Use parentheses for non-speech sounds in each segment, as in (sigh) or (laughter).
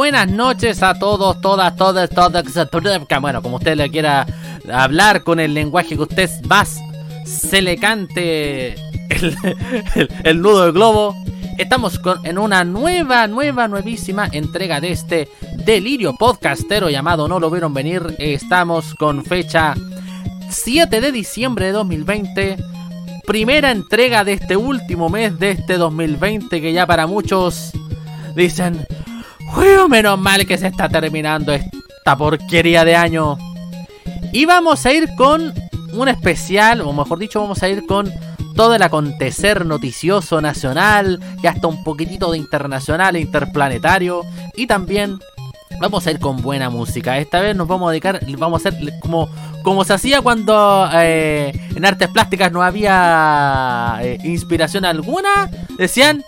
Buenas noches a todos, todas, todas, todas. Bueno, como usted le quiera hablar con el lenguaje que usted más se le cante el, nudo del globo. Estamos en una nueva, nueva, nuevísima entrega de este delirio podcastero llamado No lo vieron venir. Estamos con fecha 7 de diciembre de 2020. Primera entrega de este último mes de este 2020 que ya para muchos dicen, "Uy, menos mal que se está terminando esta porquería de año. Y vamos a ir con un especial, o mejor dicho, vamos a ir con todo el acontecer noticioso nacional y hasta un poquitito de internacional e interplanetario. Y también vamos a ir con buena música. Esta vez nos vamos a dedicar, vamos a hacer como, como se hacía cuando eh, en artes plásticas no había eh, inspiración alguna. Decían,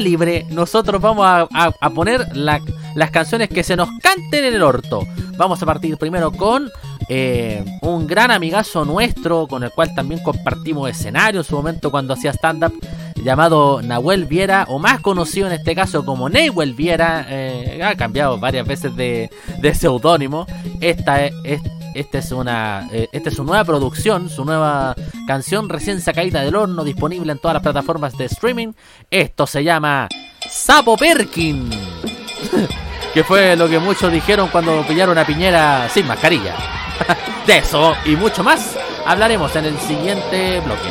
libre. Nosotros vamos a, poner la- las canciones que se nos canten en el orto. Vamos a partir primero con eh, un gran amigazo nuestro, con el cual también compartimos escenario en su momento cuando hacía stand-up, llamado Nahuel Viera, o más conocido en este caso como Neyhuel Viera. eh, ha cambiado varias veces de, de seudónimo. Esta es, es- esta es una eh, esta es su nueva producción, su nueva canción recién sacadita del horno, disponible en todas las plataformas de streaming. Esto se llama Sapo Perkin. (laughs) que fue lo que muchos dijeron cuando pillaron a Piñera sin mascarilla. (laughs) De eso y mucho más hablaremos en el siguiente bloque.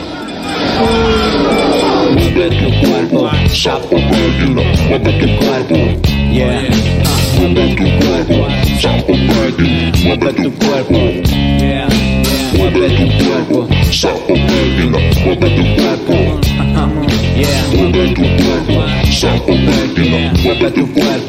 Mueve tu cuerpo, Perkin, mueve tu cuerpo, yeah. Mueve tu cuerpo, Perkin, mueve tu cuerpo, yeah. Mueve tu cuerpo, Perkin, mueve tu cuerpo.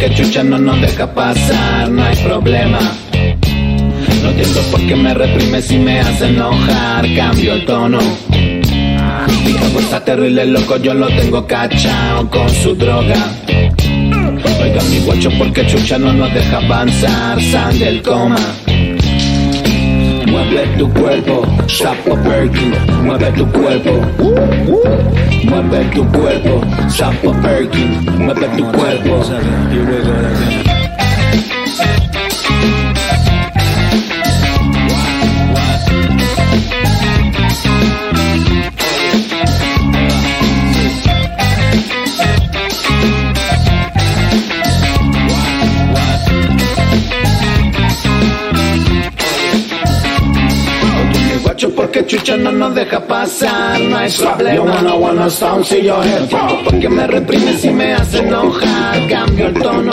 Porque chucha no nos deja pasar, no hay problema. No entiendo por qué me reprime si me hace enojar, cambio el tono. Mi capo está terrible loco, yo lo tengo cachao con su droga. Oiga mi guacho porque chucha no nos deja avanzar, sal del coma. Mueve tu cuerpo, sapo Perkin, mueve tu cuerpo. Mueve tu cuerpo, sapo Perkin, mueve tu cuerpo. Pasar, no hay problema. Yo wanna wanna sound, see your head. Porque me reprime si me hace enojar, cambio el tono.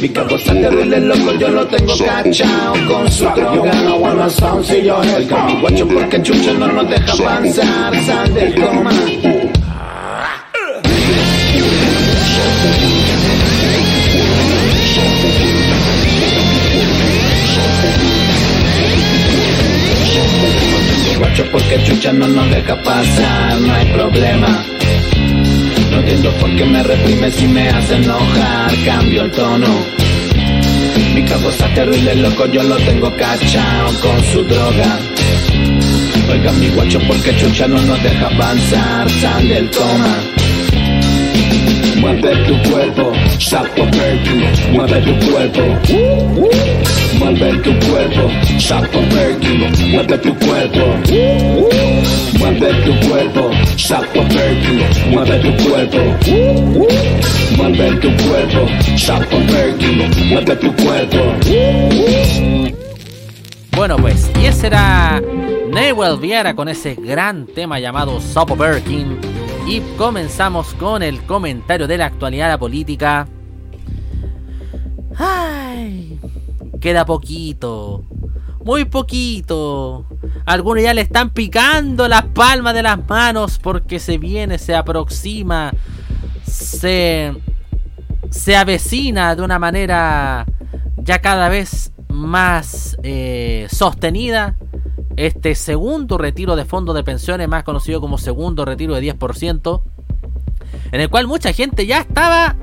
Mi capo está terrible loco, yo lo tengo cachao con su droga. Yo wanna wanna sound, see your head. Guacho, porque chucha no nos deja avanzar, sal del coma. Porque chucha no nos deja pasar, no hay problema. No entiendo por qué me reprime si me hace enojar, cambio el tono. Mi capo está terrible loco, yo lo tengo cachao con su droga. Oiga mi guacho porque chucha no nos deja avanzar, sal del coma. Mueve tu cuerpo, sapo Perkin, mueve tu cuerpo. Mueve tu cuerpo, sapo Perkin, mueve tu cuerpo. Mueve tu cuerpo, sapo Perkin, mueve tu cuerpo. Mueve tu cuerpo, sapo Perkin, mueve tu cuerpo. Bueno, pues, y ese era Newell Viera con ese gran tema llamado Sopo Birkin. Y comenzamos con el comentario de la actualidad la política. Ay, queda poquito. Muy poquito. Algunos ya le están picando las palmas de las manos porque se viene, se aproxima, se, se avecina de una manera ya cada vez más eh, sostenida este segundo retiro de fondo de pensiones, más conocido como segundo retiro de 10%, en el cual mucha gente ya estaba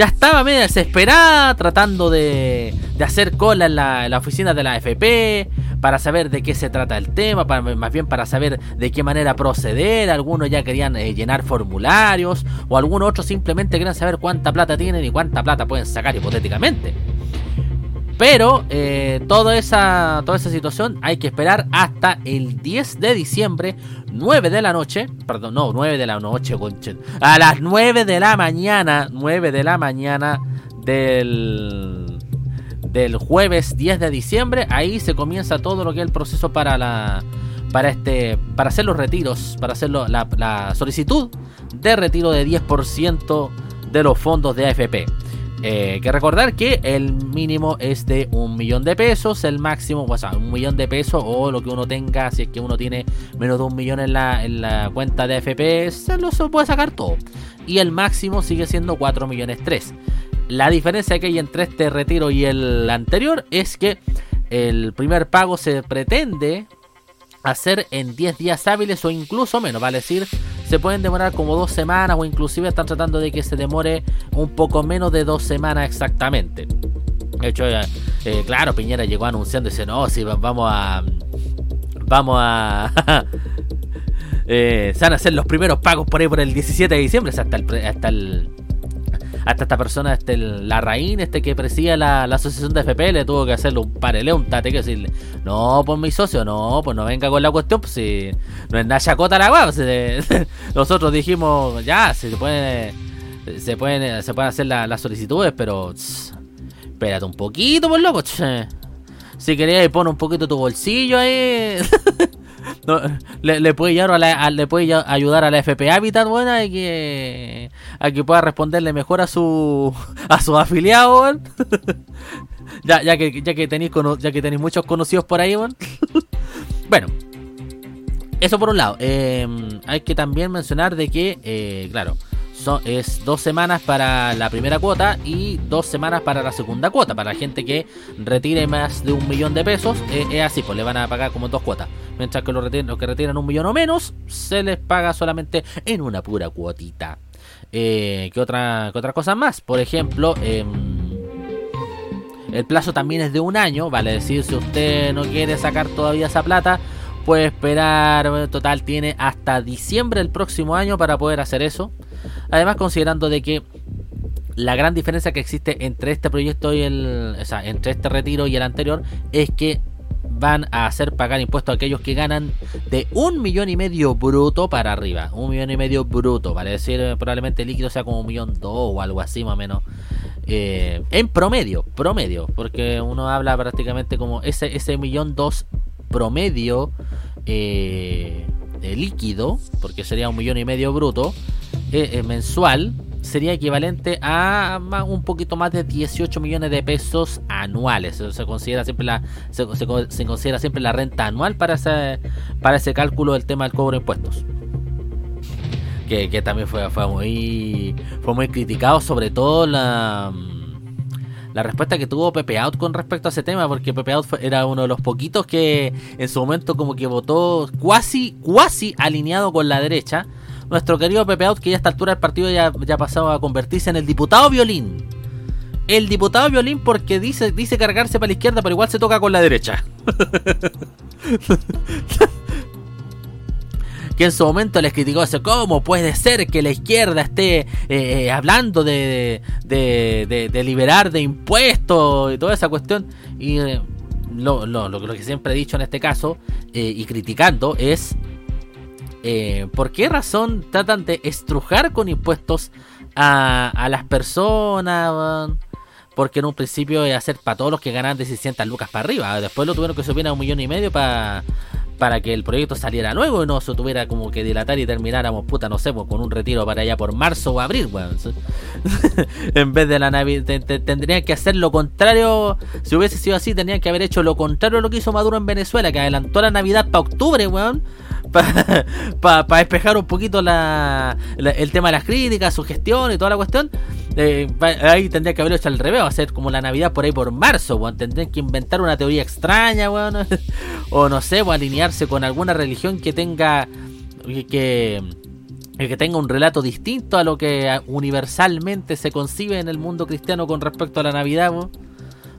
ya estaba medio desesperada tratando de, de hacer cola en la, la, oficina de la AFP para saber de qué se trata el tema, para, más bien para saber de qué manera proceder. Algunos ya querían eh, llenar formularios o algunos otros simplemente querían saber cuánta plata tienen y cuánta plata pueden sacar hipotéticamente. Pero eh, toda, esa, toda esa situación hay que esperar hasta el 10 de diciembre, 9 de la noche. Perdón, no, 9 de la noche, conche. A las 9 de la mañana, 9 de la mañana del, del jueves 10 de diciembre. Ahí se comienza todo lo que es el proceso para la. Para, este, para hacer los retiros, para hacer la, la solicitud de retiro de 10% de los fondos de AFP. Eh, que recordar que el mínimo es de un millón de pesos, el máximo, o sea, un millón de pesos o lo que uno tenga, si es que uno tiene menos de un millón en la, en la cuenta de FP, se lo se puede sacar todo. Y el máximo sigue siendo 4 millones 3. La diferencia que hay entre este retiro y el anterior es que el primer pago se pretende hacer en 10 días hábiles o incluso menos, vale decir, se pueden demorar como dos semanas o inclusive están tratando de que se demore un poco menos de dos semanas exactamente. De hecho, eh, claro, Piñera llegó anunciando y dice, no, si vamos a... Vamos a... (laughs) eh, se van a hacer los primeros pagos por ahí por el 17 de diciembre, hasta el... Hasta el hasta esta persona, este, la Raín, este que preside la, la, asociación de FP, le tuvo que hacerle un pareleo, un tate, que decirle, no, pues mi socio, no, pues no venga con la cuestión, pues si no es nada chacota la guapa, pues, (laughs) nosotros dijimos, ya, se pueden, se pueden, se pueden hacer las la solicitudes, pero tss, espérate un poquito, pues loco, tss. si querías pon un poquito tu bolsillo ahí. (laughs) Le, puede ayudar a la, a, le puede ayudar a la FP Habitat buena y que a que pueda responderle mejor a su a sus afiliados (laughs) ya, ya que ya que tenéis ya que tenéis muchos conocidos por ahí (laughs) bueno, eso por un lado. Eh, hay que también mencionar de que eh, claro es dos semanas para la primera cuota y dos semanas para la segunda cuota. Para la gente que retire más de un millón de pesos, eh, es así, pues le van a pagar como dos cuotas. Mientras que los, que retiran un millón o menos, se les paga solamente en una pura cuotita. Eh, ¿qué, otra, ¿Qué otra cosa más? Por ejemplo, eh, el plazo también es de un año, vale decir, si usted no quiere sacar todavía esa plata, puede esperar, total tiene hasta diciembre del próximo año para poder hacer eso. Además, considerando de que la gran diferencia que existe entre este proyecto y el. O sea, entre este retiro y el anterior es que van a hacer pagar impuestos a aquellos que ganan de un millón y medio bruto para arriba. Un millón y medio bruto, vale decir, probablemente el líquido sea como un millón dos o algo así más o menos. Eh, en promedio, promedio, porque uno habla prácticamente como ese, ese millón dos promedio eh, de líquido, porque sería un millón y medio bruto, eh, eh, mensual, sería equivalente a un poquito más de 18 millones de pesos anuales. Se considera siempre la se, considera siempre la renta anual para ese para ese cálculo del tema del cobro de impuestos. Que, también fue, fue muy fue muy criticado, sobre todo la la respuesta que tuvo Pepe Out con respecto a ese tema, porque Pepe Out era uno de los poquitos que en su momento como que votó cuasi, cuasi alineado con la derecha. Nuestro querido Pepe Out, que ya a esta altura del partido ya, ya pasado a convertirse en el diputado violín. El diputado violín porque dice, dice cargarse para la izquierda, pero igual se toca con la derecha. (laughs) que en su momento les criticó eso, ¿cómo puede ser que la izquierda esté eh, hablando de, de, de, liberar de impuestos y toda esa cuestión? Y eh, lo, lo, lo, que siempre he dicho en este caso eh, y criticando es eh, por qué razón tratan de estrujar con impuestos a, las personas. porque en un principio iba a para todos los que ganan de 600 lucas para arriba. Después lo tuvieron que subir a un millón y medio para para que el proyecto saliera luego y no se tuviera como que dilatar y termináramos, puta, no sé, pues, con un retiro para allá por marzo o abril, weón. (laughs) en vez de la Navidad, tendrían que hacer lo contrario. Si hubiese sido así, tendrían que haber hecho lo contrario a lo que hizo Maduro en Venezuela, que adelantó la Navidad para octubre, weón. Para (laughs) despejar un poquito la, el tema de las críticas, su gestión y toda la cuestión. Eh, ahí tendría que haberlo hecho al revés, hacer como la Navidad por ahí por marzo. Tendrían que inventar una teoría extraña, weón. (laughs) o no sé, o alinearse con alguna religión que tenga. que, que tenga un relato distinto a lo que universalmente se concibe en el mundo cristiano con respecto a la Navidad, weón.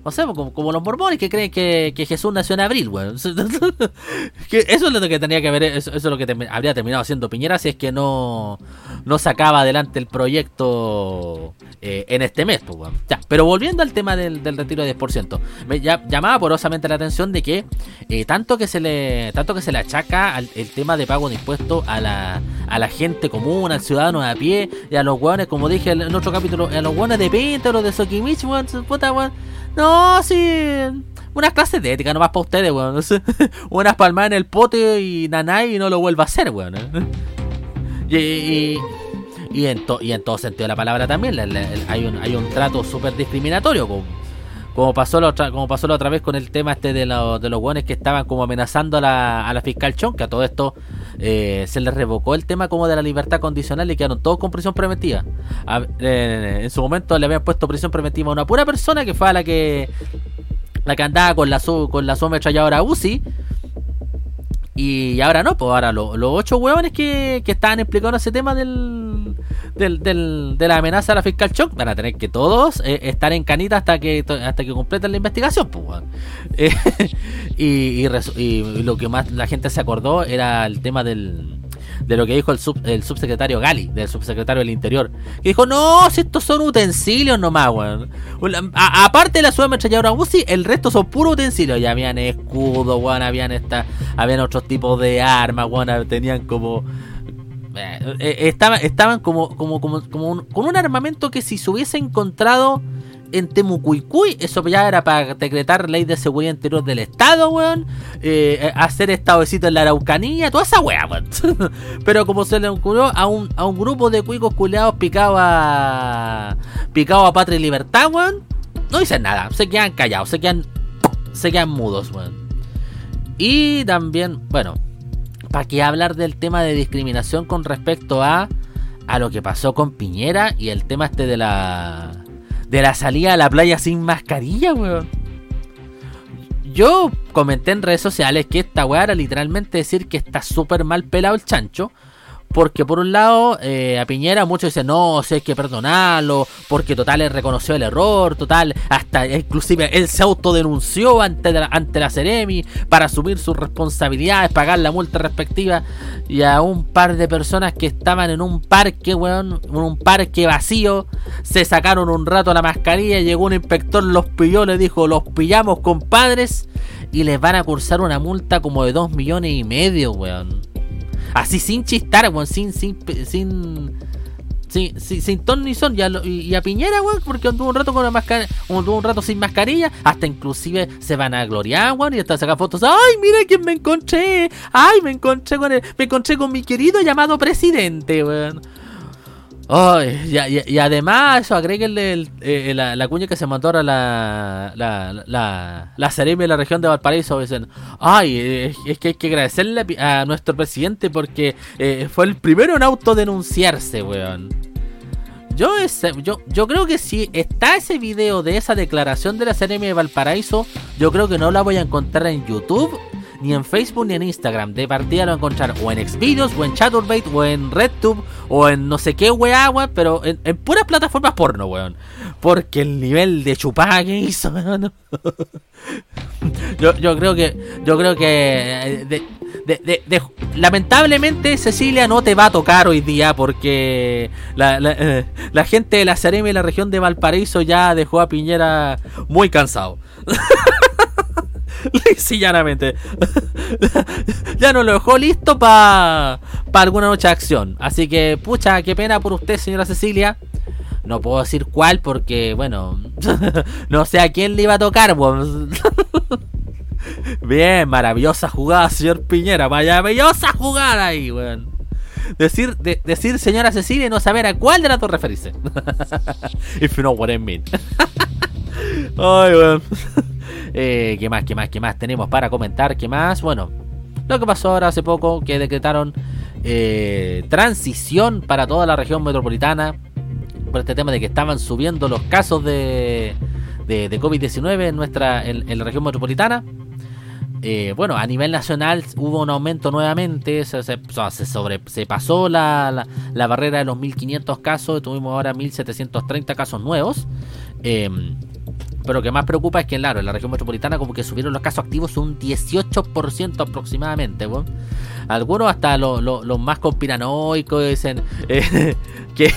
O sea, como, los mormones que creen que, Jesús nació en abril, weón. (laughs) eso es lo que tenía que haber, eso, es lo que habría terminado haciendo Piñera si es que no, no sacaba adelante el proyecto eh, en este mes, pues, weón. Ya, pero volviendo al tema del, retiro de 10%, me llamaba porosamente la atención de que eh, tanto que se le tanto que se le achaca al, el tema de pago de impuestos a la, a la gente común, al ciudadano a pie y a los weones, como dije en otro capítulo, a los weones de Pinto, los de Sokimich, weón, puta, weón. No, sí. Unas clases de ética nomás para ustedes, weón. (laughs) Unas palmas en el pote y nanay y no lo vuelva a hacer, weón. Y, y, en y en todo sentido de la palabra también hay, un, hay un trato súper discriminatorio. Como, como, pasó la otra, como pasó la otra vez con el tema este de, de los weones que estaban como amenazando a la, a la fiscal Chon, que a todo esto eh, se les revocó el tema como de la libertad condicional y quedaron todos con prisión preventiva. en su momento le habían puesto prisión preventiva a una pura persona que fue a la que la que andaba con la con la ametralladora UCI. Y ahora no, pues ahora los ocho huevones que, que estaban explicando ese tema del, del, de la amenaza a la fiscal Choc van a tener que todos eh, estar en canita hasta que hasta que completen la investigación, pues, (laughs) eh, y, y, lo que más la gente se acordó era el tema del de lo que dijo el, el subsecretario Gali, del subsecretario del Interior, que dijo, no, si estos son utensilios nomás, weón. Aparte de la subametralladora UCI, el resto son puros utensilios. Ya habían escudos, weón, habían esta, habían otros tipos de armas, weón, tenían como... Eh, eh, estaban, estaban como, como, como con un armamento que si se hubiese encontrado en Temucuicuy, eso ya era para decretar ley de seguridad interior del Estado, weón. Eh, eh hacer estadocito en la Araucanía, toda esa weá, weón. (laughs) Pero como se le ocurrió a un, a un grupo de cuicos culeados picado a. picado a patria y libertad, weón. No dicen nada, se quedan callados, se quedan. se quedan mudos, weón. Y también, bueno, ¿para qué hablar del tema de discriminación con respecto a. a lo que pasó con Piñera y el tema este de la de la salida a la playa sin mascarilla, weón. Yo comenté en redes sociales que esta weá era literalmente decir que está súper mal pelado el chancho. Porque por un lado, eh, a Piñera muchos dicen, no, si hay que perdonarlo, porque total él reconoció el error, total, hasta inclusive él se autodenunció ante la, ante la Ceremi para asumir sus responsabilidades, pagar la multa respectiva, y a un par de personas que estaban en un parque, weón, en un parque vacío, se sacaron un rato la mascarilla, llegó un inspector, los pilló, le dijo, los pillamos compadres, y les van a cursar una multa como de 2 millones y medio, weón. Así sin chistar, weón, sin, sin, sin, sin, sin, ton ni son. Y, a Piñera, weón, porque anduvo un rato con la mascarilla, anduvo un rato sin mascarilla, hasta inclusive se van a gloriar, weón, y hasta sacar fotos. ¡Ay, mira quién me encontré! ¡Ay, me encontré con el, me encontré con mi querido llamado presidente, weón! Y, además, eso, agréguenle eh, la, cuña que se mandó ahora la, la, la, la de la región de Valparaíso. Dicen, ay, es, que hay que agradecerle a, nuestro presidente porque eh, fue el primero en autodenunciarse, weón. Yo, yo, yo creo que si está ese video de esa declaración de la Seremi de Valparaíso, yo creo que no la voy a encontrar en YouTube ni en Facebook ni en Instagram. De partida lo encontrar o en Xvideos, o en Chaturbate, o en RedTube, o en no sé qué weá, weón, pero en, puras plataformas porno, weón. Porque el nivel de chupada que hizo, weón. (laughs) yo, yo creo que. Yo creo que. Eh, lamentablemente Cecilia no te va a tocar hoy día porque la, la, eh, gente de la Cereme y la región de Valparaíso ya dejó a Piñera muy cansado. (laughs) (laughs) sí, llanamente. (laughs) ya no lo dejó listo para alguna noche de acción. Así que, pucha, qué pena por usted, señora Cecilia. No puedo decir cuál porque, bueno, (laughs) no sé a quién le iba a tocar. Bien, maravillosa jugada, señor Piñera. Maravillosa jugada ahí, weón. Decir, de- decir señora Cecilia y no saber a cuál de las dos referirse. If you know what I mean. Ay, weón. Eh, ¿Qué más, qué más, qué más tenemos para comentar? ¿Qué más? Bueno, lo que pasó ahora hace poco, que decretaron eh, transición para toda la región metropolitana por este tema de que estaban subiendo los casos de, de, de COVID-19 en nuestra en, la región metropolitana. Eh, bueno, a nivel nacional hubo un aumento nuevamente, se, se, pasó la, la, barrera de los 1500 casos, tuvimos ahora 1730 casos nuevos. Eh, pero lo que más preocupa es que, claro, en la región metropolitana como que subieron los casos activos un 18% aproximadamente, weón. Algunos hasta los lo- más conspiranoicos dicen (laughs) eh, que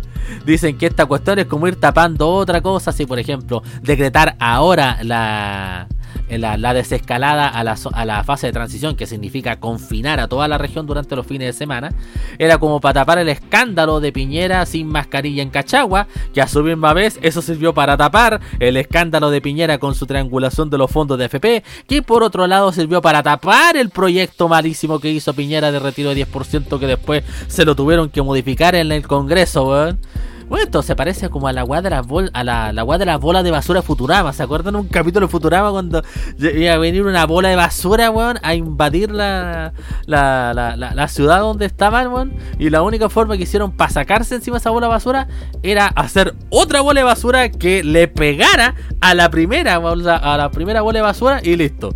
(laughs) dicen que esta cuestión es como ir tapando otra cosa, si por ejemplo decretar ahora la, la, la desescalada a la, fase de transición, que significa confinar a toda la región durante los fines de semana, era como para tapar el escándalo de Piñera sin mascarilla en Cachagua, que a su misma vez eso sirvió para tapar el escándalo de Piñera con su triangulación de los fondos de FP, que por otro lado sirvió para tapar el proyecto malísimo que hizo Piñera de retiro de 10% que después se lo tuvieron que modificar en el Congreso. Bueno, esto se parece como a la weá de bol a la, la de las bolas de basura Futurama. ¿Se acuerdan un capítulo de Futurama cuando iba a venir una bola de basura, weón, a invadir la, la, la, la- la ciudad donde estaban, weón? Y la única forma que hicieron para sacarse encima esa bola de basura era hacer otra bola de basura que le pegara a la primera, a la primera bola de basura y listo.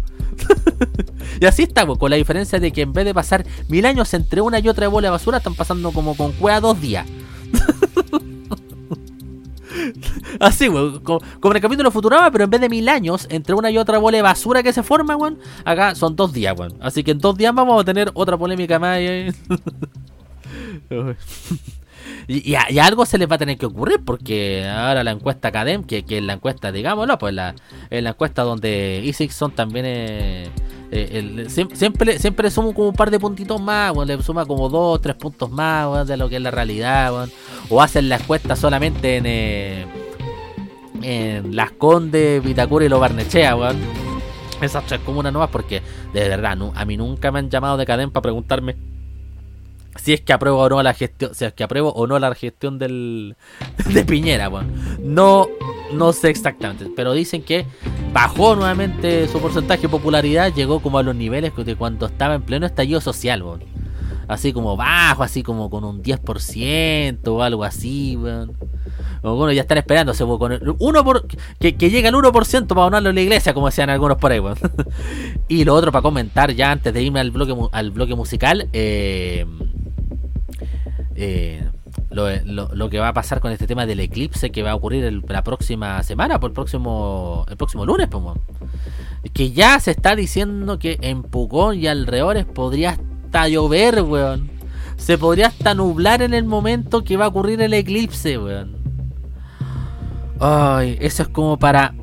(laughs) y así estamos, con la diferencia de que en vez de pasar mil años entre una y otra bola de basura, están pasando como con cueva dos días. (laughs) (laughs) Así, weón, como, como en el capítulo pero en vez de mil años, entre una y otra bola de basura que se forma, weón, acá son dos días, weón. Así que en dos días vamos a tener otra polémica más. (laughs) Y, a, algo se les va a tener que ocurrir porque ahora la encuesta Academ, que, que es la encuesta, digámoslo, pues la, es la encuesta donde Isixson también es, eh, siem- siempre, siempre le suma como un par de puntitos más, weón, le suma como dos, tres puntos más de lo que es la realidad, weón. o hacen la encuesta solamente en, eh, en Las Condes, Vitacura y Lo Barnechea, weón. Esas tres comunas nuevas porque de verdad nu- a mí nunca me han llamado de Cadem para preguntarme si es que apruebo o no la gestión, si es que apruebo o no la gestión del (laughs) de Piñera, weón. No no sé exactamente, pero dicen que bajó nuevamente su porcentaje de popularidad, llegó como a los niveles de cuando estaba en pleno estallido social. Así como bajo, así como con un 10% o algo así, weón. O bueno, ya están esperándose, weón, con el uno por, que, que llegue al 1% para donarlo en la iglesia, como decían algunos por ahí, weón. (laughs) y lo otro para comentar ya antes de irme al bloque, al bloque musical, eh, eh, lo, lo- lo que va a pasar con este tema del eclipse que va a ocurrir el- la próxima semana, por el próximo, el próximo lunes, pues, que ya se está diciendo que en Pucón y alrededores podría hasta llover, weón. Se podría hasta nublar en el momento que va a ocurrir el eclipse, weón. Ay, eso es como para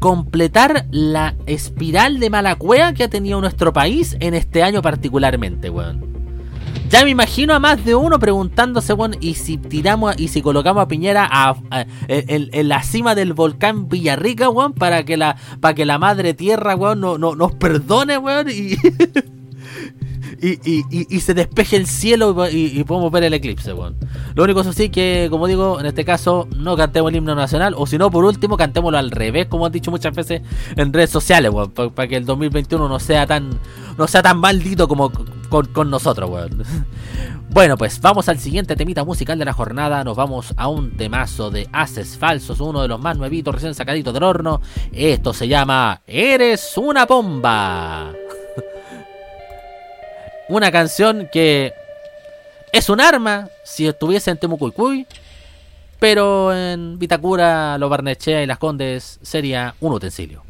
completar la espiral de mala cueva que ha tenido nuestro país en este año particularmente, weón. Ya me imagino a más de uno preguntándose, weón, y si tiramos, y si colocamos a Piñera a- en la cima del volcán Villarrica, weón, para que la, para que la madre tierra, weón, no, no- nos perdone, weón, y, (laughs) y, y- y- se despeje el cielo y, y podemos ver el eclipse, weón. Lo único eso sí que, como digo, en este caso, no cantemos el himno nacional, o si no, por último, cantémoslo al revés, como han dicho muchas veces en redes sociales, weón, para que el 2021 no sea tan, no sea tan maldito como con, con nosotros, weón. (laughs) Bueno, pues vamos al siguiente temita musical de la jornada. Nos vamos a un temazo de Haces Falsos, uno de los más nuevitos, recién sacaditos del horno. Esto se llama Eres una bomba. Una canción que es un arma si estuviese en Temucuicuy, pero en Vitacura, Lo Barnechea y Las Condes sería un utensilio.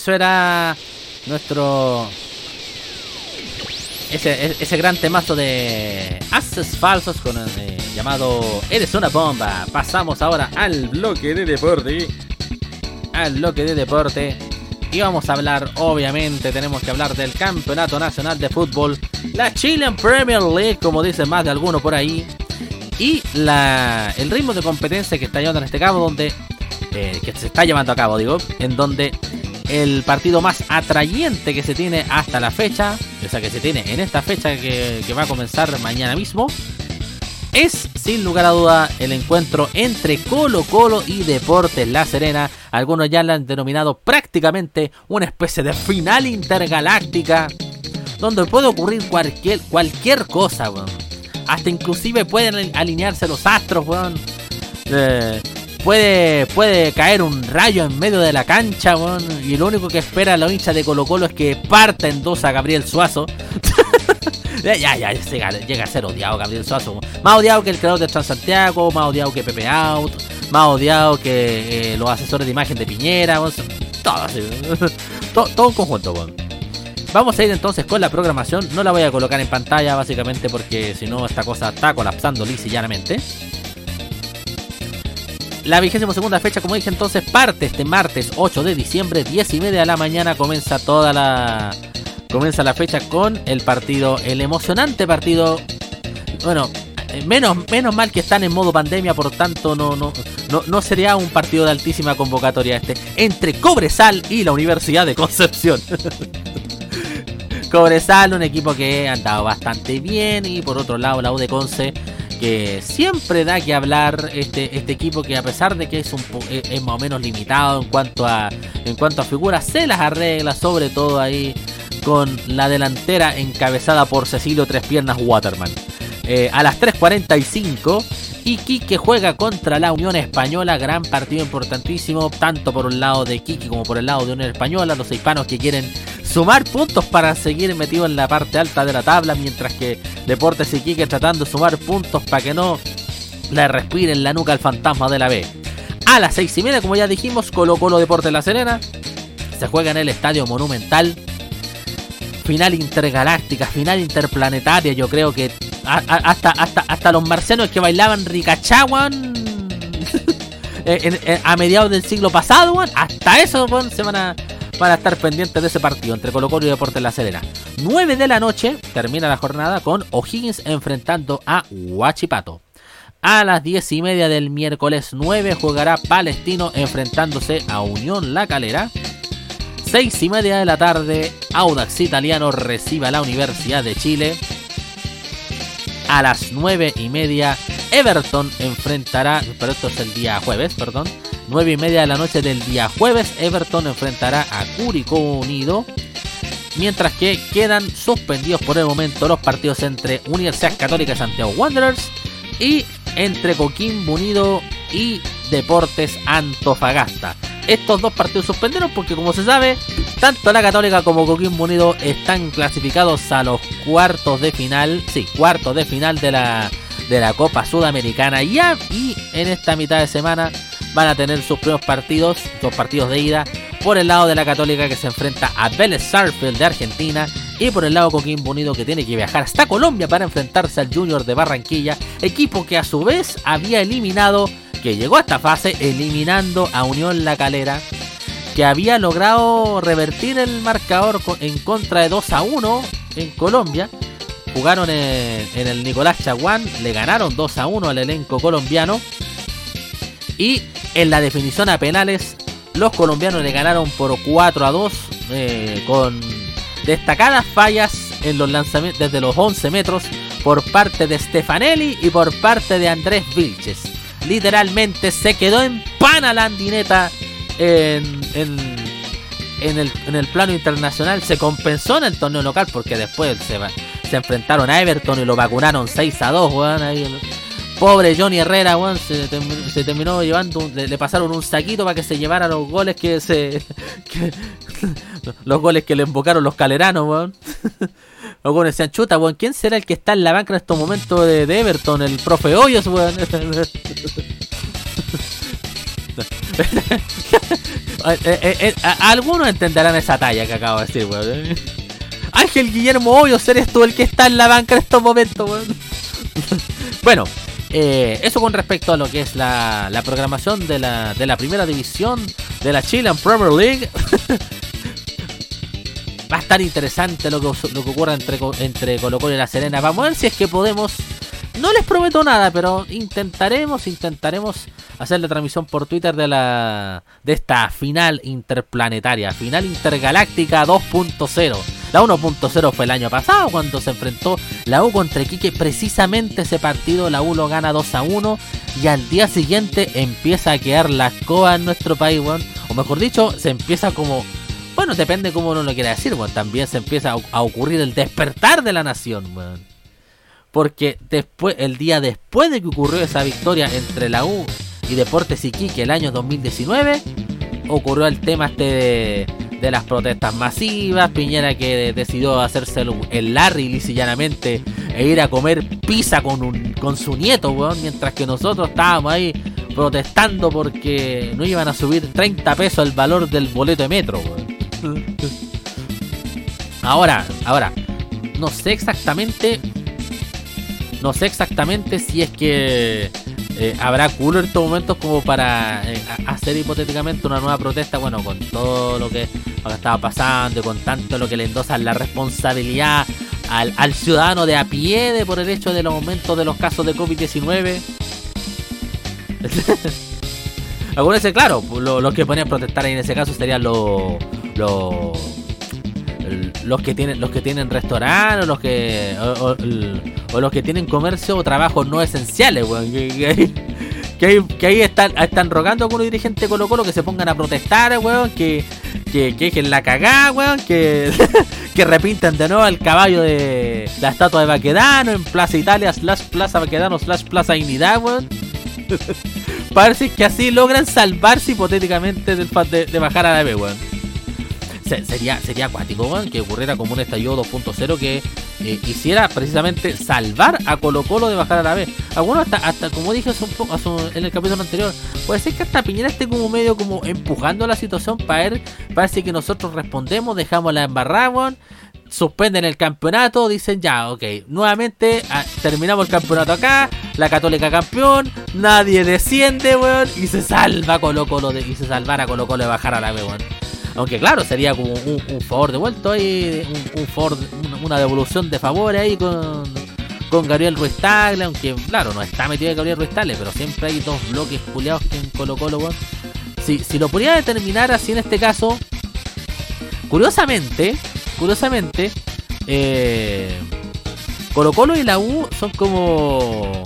Eso era nuestro... Ese, e, ese gran temazo de Haces Falsos con el, eh, llamado Eres una bomba. Pasamos ahora al bloque de deporte. Al bloque de deporte. Y vamos a hablar, obviamente, tenemos que hablar del Campeonato Nacional de Fútbol, la Chilean Premier League, como dicen más de alguno por ahí, y la, el ritmo de competencia que está llevando en este cabo, donde eh, que se está llevando a cabo, digo, en donde el partido más atrayente que se tiene hasta la fecha, o sea, que se tiene en esta fecha que, va a comenzar mañana mismo, es sin lugar a duda el encuentro entre Colo Colo y Deportes La Serena. Algunos ya la han denominado prácticamente una especie de final intergaláctica, donde puede ocurrir cualquier, cualquier cosa, weón. Hasta inclusive pueden alinearse los astros, weón. Eh, puede, puede caer un rayo en medio de la cancha, weón. Y lo único que espera la hincha de Colo Colo es que parta en dos a Gabriel Suazo. (laughs) ya, ya, llega, a ser odiado Gabriel Suazo. Más odiado que el creador de Transantiago, más odiado que Pepe Out, más odiado que eh, los asesores de imagen de Piñera. Todo así, (laughs) todo, todo un conjunto, weón. Vamos a ir entonces con la programación. No la voy a colocar en pantalla básicamente porque si no esta cosa está colapsando lisa. La vigésima segunda fecha, como dije entonces, parte este martes 8 de diciembre, 10 y media de la mañana. Comienza toda la. Comienza la fecha con el partido, el emocionante partido. Bueno, eh, menos, menos mal que están en modo pandemia, por tanto no, no, no, no sería un partido de altísima convocatoria este. Entre Cobresal y la Universidad de Concepción. (laughs) Cobresal, un equipo que ha andado bastante bien. Y por otro lado, la U de Conce, que siempre da que hablar. Este, este equipo que, a pesar de que es, un, es más o menos limitado en cuanto a, en cuanto a figuras, se las arregla, sobre todo ahí con la delantera encabezada por Cecilio Tres Piernas Waterman. Eh, a las 3.45. Iquique juega contra la Unión Española, gran partido importantísimo, tanto por el lado de Iquique como por el lado de Unión Española, los hispanos que quieren sumar puntos para seguir metido en la parte alta de la tabla, mientras que Deportes Iquique tratando de sumar puntos para que no le respiren la nuca al fantasma de la B. A las seis y media, como ya dijimos, Colo Colo Deportes La Serena se juega en el Estadio Monumental. Final intergaláctica, final interplanetaria, yo creo que hasta, hasta, hasta los marcianos que bailaban Ricachawan (laughs) a mediados del siglo pasado, hasta eso se van a, van a estar pendientes de ese partido entre Colo Colo y Deportes La Serena. 9 de la noche termina la jornada con O'Higgins enfrentando a Huachipato. A las 10 y media del miércoles 9 jugará Palestino enfrentándose a Unión La Calera. 6 y media de la tarde, Audax Italiano recibe a la Universidad de Chile. A las 9 y media, Everton enfrentará, pero esto es el día jueves, perdón. 9 y media de la noche del día jueves, Everton enfrentará a Curicó Unido. Mientras que quedan suspendidos por el momento los partidos entre Universidad Católica Santiago Wanderers y entre Coquimbo Unido y Deportes Antofagasta. Estos dos partidos suspendieron porque como se sabe, tanto la Católica como Coquimbo Unido están clasificados a los cuartos de final, sí, cuartos de final de la, de la Copa Sudamericana ya y en esta mitad de semana van a tener sus primeros partidos, dos partidos de ida, por el lado de la Católica que se enfrenta a Vélez Sarfield de Argentina y por el lado Coquimbo Unido que tiene que viajar hasta Colombia para enfrentarse al Junior de Barranquilla, equipo que a su vez había eliminado, que llegó a esta fase eliminando a Unión La Calera, que había logrado revertir el marcador en contra de 2 a 1 en Colombia. Jugaron en, el Nicolás Chaguán, le ganaron 2 a 1 al elenco colombiano. Y en la definición a penales, los colombianos le ganaron por 4 a 2 eh, con destacadas fallas en los lanzamientos desde los 11 metros por parte de Stefanelli y por parte de Andrés Vilches. Literalmente se quedó en pana la andineta en, en, en, el, en el plano internacional. Se compensó en el torneo local porque después se, se enfrentaron a Everton y lo vacunaron 6 a 2, weón. Pobre Johnny Herrera, weón, se, terminó, se llevando, le, pasaron un saquito para que se llevara los goles que se... (laughs) (laughs) Los goles que le invocaron los caleranos, weón. (laughs) Los goles decían, chuta, weón, ¿quién será el que está en la banca en estos momentos de, de Everton? El profe Hoyos, weón. eh, eh, eh, algunos entenderán esa talla que acabo de decir, weón. Ángel Guillermo Hoyos, eres tú el que está en la banca en estos momentos, weón. bueno, eh, eso con respecto a lo que es la, la programación de la, de la, primera división de la Chilean Premier League. (laughs) Va a estar interesante lo que, lo que ocurra entre, entre Colo Colo y La Serena. Vamos a ver si es que podemos. No les prometo nada, pero intentaremos, intentaremos hacer la transmisión por Twitter de la de esta final interplanetaria, final intergaláctica 2.0. La 1.0 fue el año pasado cuando se enfrentó la U contra Iquique. Precisamente ese partido la U lo gana 2 a 1 y al día siguiente empieza a quedar la escoba en nuestro país, weón. O mejor dicho, se empieza como... Bueno, depende cómo uno lo quiera decir, weón. También se empieza a, ocurrir el despertar de la nación, weón. Porque después, el día después de que ocurrió esa victoria entre la U y Deportes Iquique el año 2019, ocurrió el tema este de, de las protestas masivas, Piñera que decidió hacerse el, Larry lisa e ir a comer pizza con, un, con su nieto, weón, mientras que nosotros estábamos ahí protestando porque no iban a subir 30 pesos el valor del boleto de metro, weón. Ahora, ahora, no sé exactamente, no sé exactamente si es que eh, habrá culo en estos momentos como para eh, hacer hipotéticamente una nueva protesta, bueno, con todo lo que, lo estaba pasando y con tanto lo que le endosan la responsabilidad al, ciudadano de a pie de por el hecho del aumento de los casos de COVID-19. (laughs) Acuérdense, claro, lo- los que ponían a protestar en ese caso serían los los los que tienen los que tienen restaurantes o los que o, los que tienen comercio o trabajos no esenciales, weón. Que, ahí, que ahí- están, están rogando a algunos dirigentes de Colo Colo que se pongan a protestar, weón, que, que, que la cagada, weón, que, (laughs) que repintan de nuevo el caballo de la estatua de Baquedano en Plaza Italia, slash Plaza Baquedano, slash Plaza Dignidad, weón. (laughs) Parece que así logran salvarse hipotéticamente fa- de, de bajar a la B, weón. Se- sería, sería acuático, weón, que ocurriera como un estallido 2.0 que eh, hiciera precisamente salvar a Colo Colo de bajar a la B. Algunos hasta, hasta como dije hace un poco, en el capítulo anterior, puede ser que hasta Piñera esté como medio como empujando la situación para ver, parece que nosotros respondemos, dejamos la embarrada, weón, suspenden el campeonato, dicen ya, ok, nuevamente ah, terminamos el campeonato acá, la Católica campeón, nadie desciende, weón, y se salva Colo Colo de, y se salvará Colo Colo de bajar a la B, weón. Aunque claro, sería como un, favor devuelto ahí, un, un favor, una, devolución de favores ahí con, con Gabriel Ruiz Tagle, aunque claro, no está metido Gabriel Ruiz Tagle, pero siempre hay dos bloques culiados que en Colo Colo, weón. Si, si lo pudiera determinar así en este caso, curiosamente, curiosamente, eh, Colo Colo y la U son como,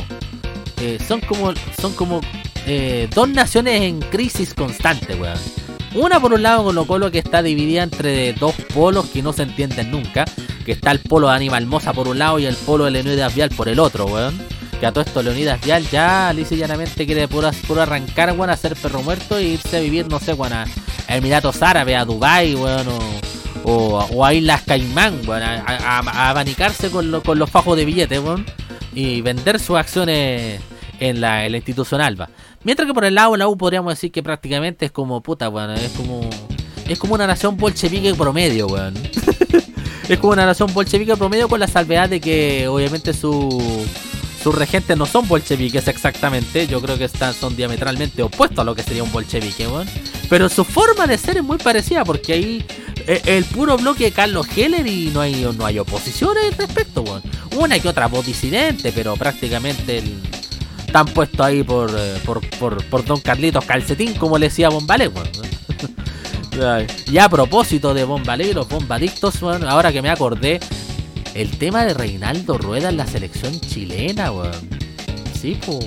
eh, son como, son como eh, dos naciones en crisis constante, weón. Una por un lado Colo Colo que está dividida entre dos polos que no se entienden nunca. Que está el polo de Aníbal Mosa por un lado y el polo de Leonidas Vial por el otro, weón. Que a todo esto Leonidas Vial ya lisa llanamente quiere puro, arrancar, weón, a ser perro muerto e irse a vivir, no sé, weón, a Emiratos Árabes, a Dubai, weón, o, o, o a Islas Caimán, weón, a abanicarse con, lo- con los fajos de billetes, weón. Y vender sus acciones en la, en la institución Alba. Mientras que por el lado de la U podríamos decir que prácticamente es como puta, weón. Es como. Es como una nación bolchevique promedio, weón. (laughs) es como una nación bolchevique promedio con la salvedad de que obviamente su. Sus regentes no son bolcheviques exactamente, yo creo que están, son diametralmente opuestos a lo que sería un bolchevique, weón. Pero su forma de ser es muy parecida, porque ahí eh, el puro bloque de Carlos Heller y no hay, no hay oposición al respecto, weón. Una que otra voz disidente, pero prácticamente el, están puestos ahí por, eh, por, por, por Don Carlitos Calcetín, como le decía Bombalé, (laughs) Y a propósito de Bombalé y los bombadictos, weón, ahora que me acordé, el tema de Reinaldo Rueda en la selección chilena, weón. Sí, pues.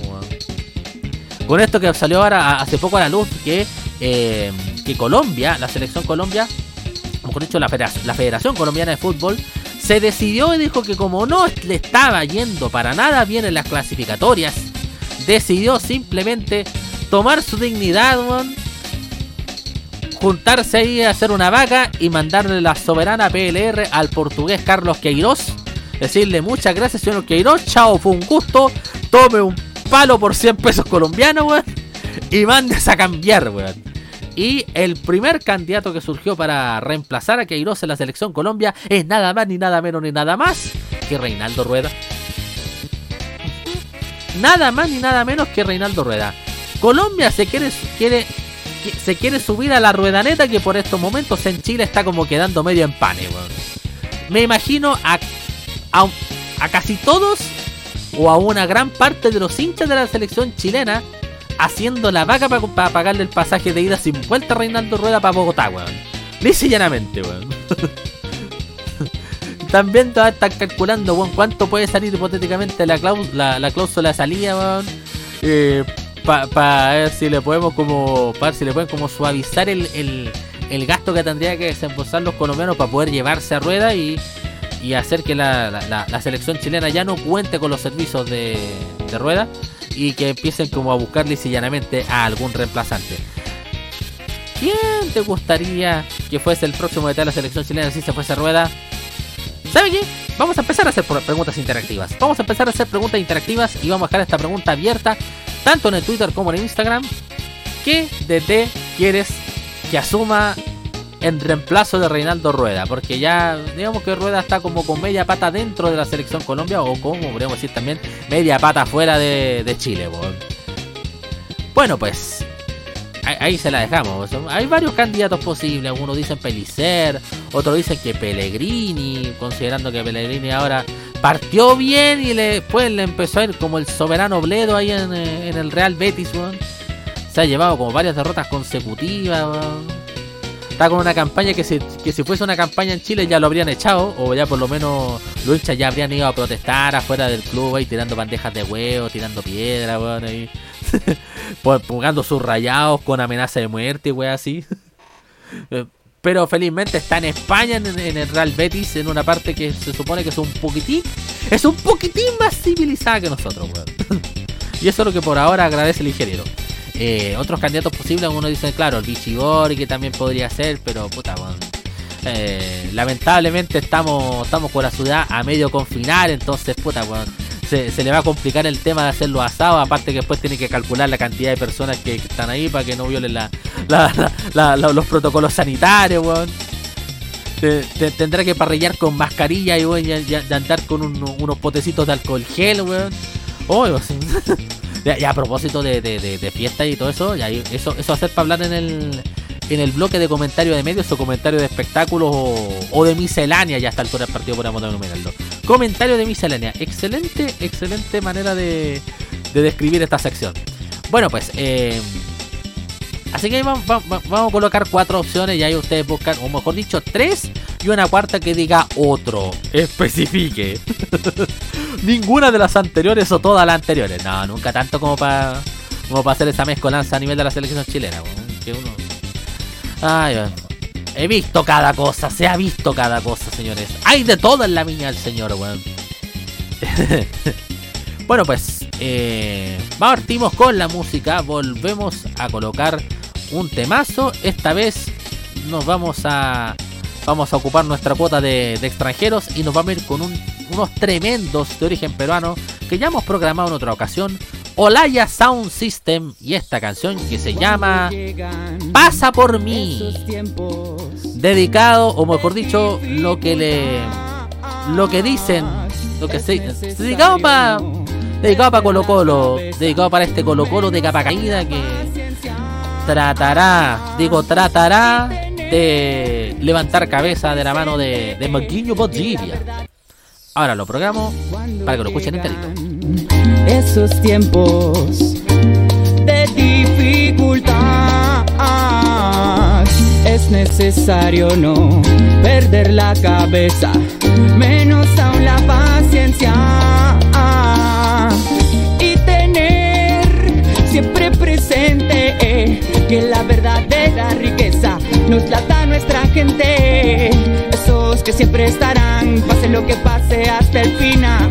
Con esto que salió ahora hace poco a la luz, que, eh, que Colombia, la selección Colombia, mejor dicho, la la Federación Colombiana de Fútbol, se decidió y dijo que como no le estaba yendo para nada bien en las clasificatorias, decidió simplemente tomar su dignidad, weón, juntarse ahí a hacer una vaca y mandarle la soberana PLR al portugués Carlos Queiroz. Decirle muchas gracias, señor Queiroz. Chao, fue un gusto. Tome un palo por 100 pesos colombianos, weón. Y mandes a cambiar, weón. Y el primer candidato que surgió para reemplazar a Queiroz en la selección Colombia es nada más, ni nada menos, ni nada más que Reinaldo Rueda. Nada más ni nada menos que Reinaldo Rueda. Colombia se quiere, quiere se quiere subir a la ruedaneta que por estos momentos en Chile está como quedando medio en pane, weón. Me imagino a, a, casi todos o a una gran parte de los hinchas de la selección chilena haciendo la vaca para pagarle el pasaje de ida sin vuelta a Reinaldo Rueda para Bogotá, weón. Weón. (laughs) También todavía están calculando, cuánto puede salir hipotéticamente la, cláusula, la, la cláusula de salida. Eh, para ver si le podemos como. Para si le pueden como suavizar el, el, el gasto que tendría que desembolsar los colombianos para poder llevarse a rueda y, y hacer que la, la- selección chilena ya no cuente con los servicios de, de rueda y que empiecen como a buscar lisa y llanamente a algún reemplazante. ¿Quién te gustaría que fuese el próximo de la selección chilena si se fuese a rueda? ¿Sabe qué? Vamos a empezar a hacer preguntas interactivas. Vamos a empezar a hacer preguntas interactivas y vamos a dejar esta pregunta abierta tanto en el Twitter como en Instagram. ¿Qué DT quieres que asuma en reemplazo de Reinaldo Rueda? Porque ya, digamos que Rueda está como con media pata dentro de la selección Colombia o como podríamos decir también media pata fuera de, Chile. Bueno, pues ahí, se la dejamos. Hay varios candidatos posibles. Algunos dicen Pelicer, otros dicen que Pellegrini, considerando que Pellegrini ahora partió bien y le, después le empezó a ir como el soberano Bledo ahí en, eh, en el Real Betis. Se ha llevado como varias derrotas consecutivas. Está con una campaña que si, que si fuese una campaña en Chile ya lo habrían echado, o ya por lo menos los hinchas ya habrían ido a protestar afuera del club ahí tirando bandejas de huevo, tirando piedra, weón, ahí. (laughs) Pon- Pongando sus rayados con amenaza de muerte, weón, así. (laughs) Eh, Pero felizmente está en España, en, en el Real Betis, en una parte que se supone que es un poquitín, es un poquitín más civilizada que nosotros, weón. (laughs) y eso es lo que por ahora agradece el ingeniero. Eh, otros candidatos posibles, algunos dicen, claro, el Bichigori, que también podría ser, pero puta, weón. Eh, lamentablemente estamos, estamos con la ciudad a medio confinar, entonces, puta, weón. Se, se le va a complicar el tema de hacerlo asado, aparte que después tiene que calcular la cantidad de personas que, están ahí para que no violen la, los protocolos sanitarios, weón. Te- te- tendrá que parrillar con mascarilla y, weón, y- andar con un- unos potecitos de alcohol gel, weón. Oh, así. (laughs) Ya, a propósito de, de, de- de fiesta y todo eso, ya, eso, eso ser para hablar en el, en el bloque de comentarios de medios o comentarios de espectáculos o, o de miscelánea, ya está altura del partido podemos denominarlo. Comentario de miscelánea, excelente, excelente manera de, de describir esta sección. Bueno, pues, eh, así que vamos, va- va- vamos a colocar cuatro opciones y ahí ustedes buscan, o mejor dicho, tres y una cuarta que diga otro, especifique. (laughs) Ninguna de las anteriores o todas las anteriores. No, nunca tanto como para como para hacer esa mezcolanza a nivel de la selección chilena. Que uno... Ay. He visto cada cosa, se ha visto cada cosa, señores. Hay de todo en la viña del señor, weón. (laughs) bueno, pues, eh, partimos con la música. Volvemos a colocar un temazo. Esta vez nos vamos a vamos a ocupar nuestra cuota de, de extranjeros y nos vamos a ir con un- unos tremendos de origen peruano que ya hemos programado en otra ocasión. Olaya Sound System y esta canción que se llama Pasa por mí. Dedicado, o mejor dicho, lo que le. Lo que dicen. Lo que se. Dedicado para. Dedicado para Colo Colo. Dedicado para este Colo Colo de capa caída que. Tratará. Digo, tratará de levantar cabeza de la mano de, de Maguinho. Ahora lo programo para que lo escuchen enterito. esos tiempos de dificultad. Es necesario no perder la cabeza, menos aún la paciencia. Y tener siempre presente eh, que la verdadera riqueza nos la nuestra gente. Esos que siempre estarán, pase lo que pase hasta el final.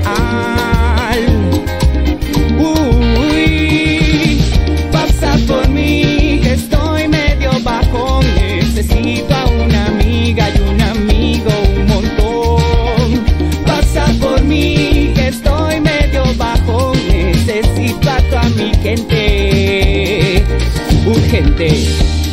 Uy, pasa por mí que estoy medio bajo. Necesito a una amiga y un amigo un montón. Pasa por mí que estoy medio bajo. Necesito a toda mi gente urgente.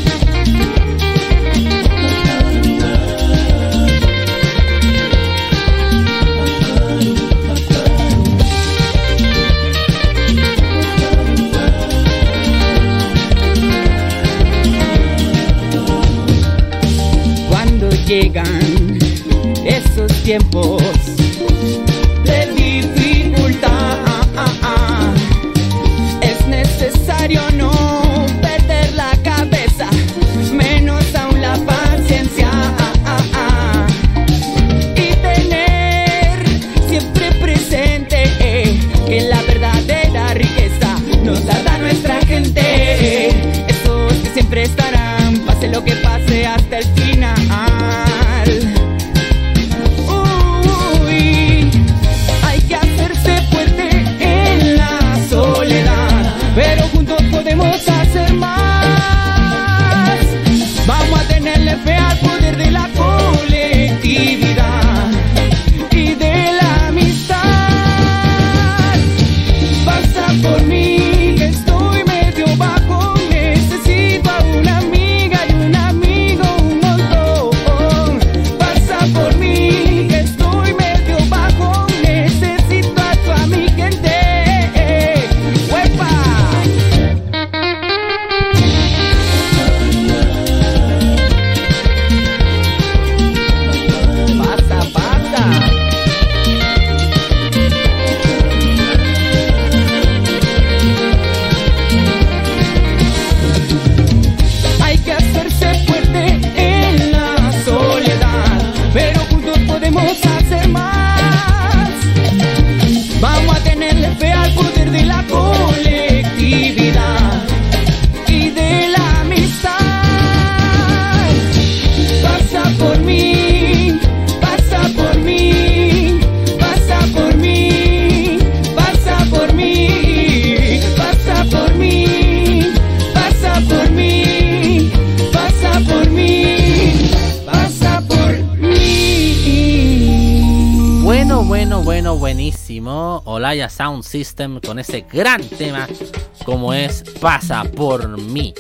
Esos Con ese gran tema como es Pasa por mí.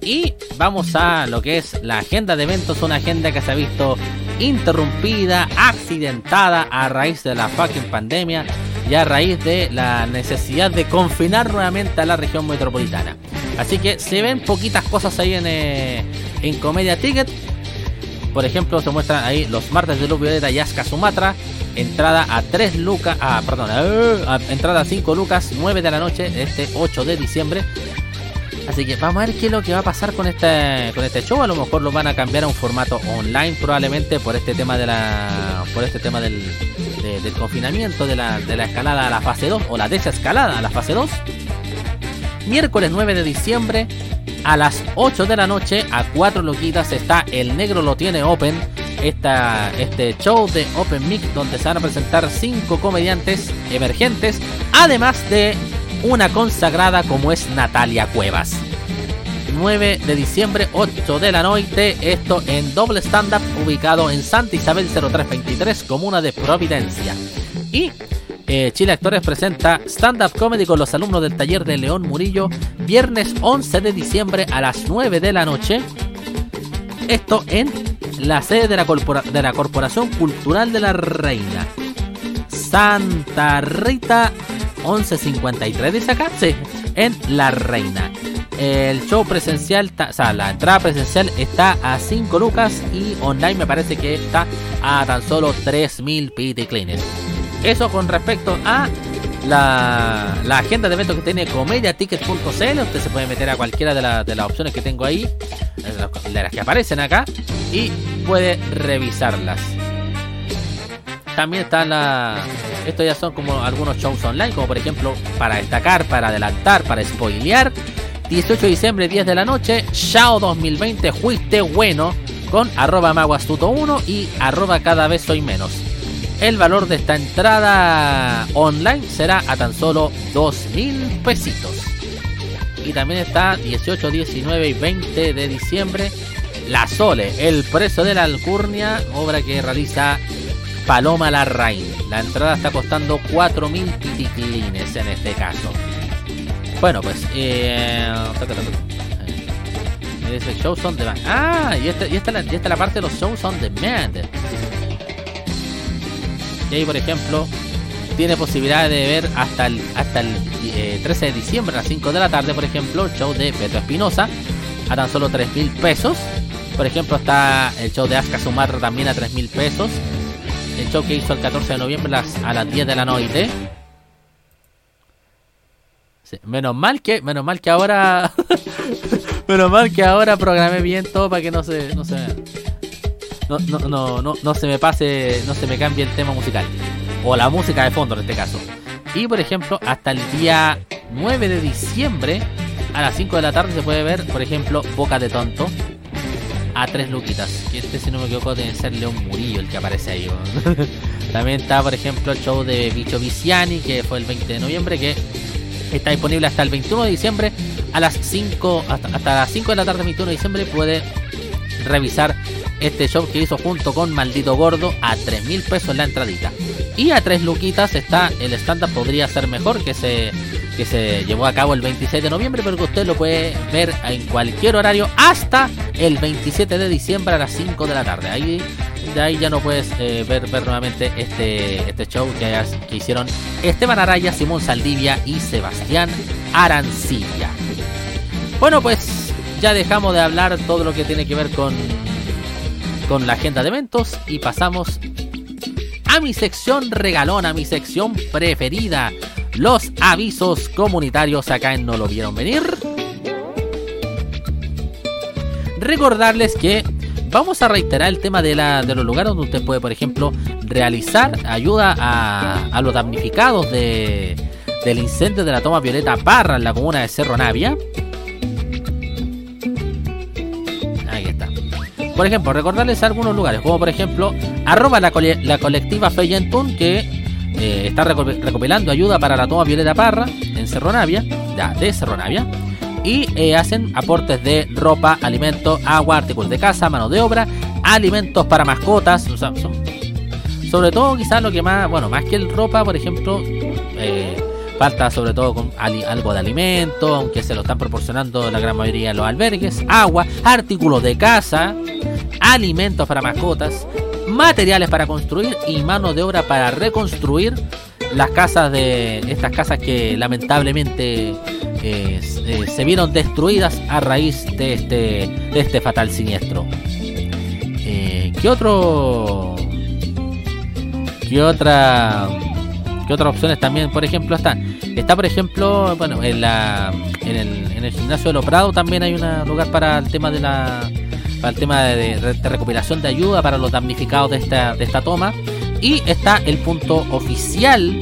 Y vamos a lo que es la agenda de eventos, una agenda que se ha visto interrumpida, accidentada a raíz de la fucking pandemia y a raíz de la necesidad de confinar nuevamente a la región metropolitana. Así que se ven poquitas cosas ahí en, eh, en Comedia Ticket. Por ejemplo, se muestran ahí los martes de Luz Violeta y Aska Sumatra. Entrada a 3 lucas, ah, perdón, eh, a- entrada a 5 lucas, 9 de la noche, este 8 de diciembre. Así que vamos a ver qué es lo que va a pasar con este, con este show. A lo mejor lo van a cambiar a un formato online probablemente por este tema de la. por este tema del, de- del confinamiento, de la, de la escalada a la fase 2 o la desescalada a la fase 2. Miércoles 9 de diciembre a las 8 de la noche a 4 loquitas está El Negro lo tiene Open. Esta, este show de Open Mic donde se van a presentar 5 comediantes emergentes. Además de una consagrada como es Natalia Cuevas. 9 de diciembre, 8 de la noche, esto en doble stand-up ubicado en Santa Isabel 0323, comuna de Providencia. Y eh, Chile Actores presenta stand-up comedy con los alumnos del taller de León Murillo, viernes 11 de diciembre a las 9 de la noche. Esto en la sede de la, corpora- de la Corporación Cultural de la Reina. Santa Rita 1153 dice acá, en La Reina. El show presencial, o sea, la entrada presencial está a 5 lucas y online me parece que está a tan solo 3000 piticlines. Eso con respecto a la, la agenda de eventos que tiene comediaticket.cl. Usted se puede meter a cualquiera de, la- de las opciones que tengo ahí, las- de las que aparecen acá, y puede revisarlas. También está la. Estos ya son como algunos shows online, como por ejemplo, para destacar, para adelantar, para spoilear. 18 de diciembre, 10 de la noche, Shao 2020, Fuiste Bueno, con arroba maguastuto1 y arroba cada vez soy menos. El valor de esta entrada online será a tan solo 2.000 pesitos. Y también está 18, 19 y 20 de diciembre, La Sole, el preso de la Alcurnia, obra que realiza Paloma Larraín. La entrada está costando 4.000 piticlines en este caso. Bueno, pues. Eh. Eh. Ah, la- y esta es la parte de los shows on demand. Y ahí, por ejemplo, tiene posibilidad de ver hasta el, hasta el eh, 13 de diciembre a las 5 de la tarde, por ejemplo, el show de Beto Espinosa a tan solo 3 mil pesos. Por ejemplo, está el show de Aska Sumar también a 3 mil pesos. El show que hizo el 14 de noviembre las- a las 10 de la noche. Menos mal que, menos mal que ahora, (laughs) menos mal que ahora programé bien todo para que no se, no se, no, no, no, no, no se me pase, no se me cambie el tema musical o la música de fondo en este caso. Y por ejemplo, hasta el día 9 de diciembre a las 5 de la tarde se puede ver, por ejemplo, Boca de Tonto a 3 luquitas. Que este, si no me equivoco, debe ser León Murillo el que aparece ahí. (laughs) También está, por ejemplo, el show de Bicho Viciani, que fue el 20 de noviembre, que está disponible hasta el 21 de diciembre a las 5 hasta, hasta las 5 de la tarde 21 de diciembre puede revisar este show que hizo junto con Maldito Gordo a 3 mil pesos la entradita y a 3 luquitas está el stand up podría ser mejor que se que se llevó a cabo el 26 de noviembre pero que usted lo puede ver en cualquier horario hasta el 27 de diciembre a las 5 de la tarde ahí de ahí ya no puedes eh, ver, ver nuevamente este, este show que, que hicieron Esteban Araya, Simón Saldivia y Sebastián Arancilla. Bueno, pues ya dejamos de hablar todo lo que tiene que ver con, con la agenda de eventos y pasamos a mi sección regalona, mi sección preferida, los avisos comunitarios acá en No lo vieron venir. Recordarles que vamos a reiterar el tema de, la, de los lugares donde usted puede, por ejemplo, realizar ayuda a, a los damnificados de, del incendio de la toma Violeta Parra en la comuna de Cerro Navia. Por ejemplo, recordarles algunos lugares, como por ejemplo, arroba la, cole- la colectiva Feyentun, que eh, está reco- recopilando ayuda para la toma Violeta Parra en Cerro Navia, ya, de Cerro Navia. Y eh, hacen aportes de ropa, alimento, agua, artículos de casa, mano de obra, alimentos para mascotas. Sobre todo quizás lo que más, bueno, más que el ropa, por ejemplo, eh, falta sobre todo con algo de alimento, aunque se lo están proporcionando la gran mayoría de los albergues, agua, artículos de casa, alimentos para mascotas, materiales para construir y mano de obra para reconstruir las casas de estas casas que lamentablemente eh, eh, se vieron destruidas a raíz de este, de este fatal siniestro. Eh, ¿Qué otro? ¿Qué otra? ¿Qué otras opciones también, por ejemplo, están? Está, por ejemplo, bueno, en, el, gimnasio de los Prados también hay un lugar para el tema de la para el tema de, de- de recopilación de ayuda para los damnificados de esta, de esta toma. Y está el punto oficial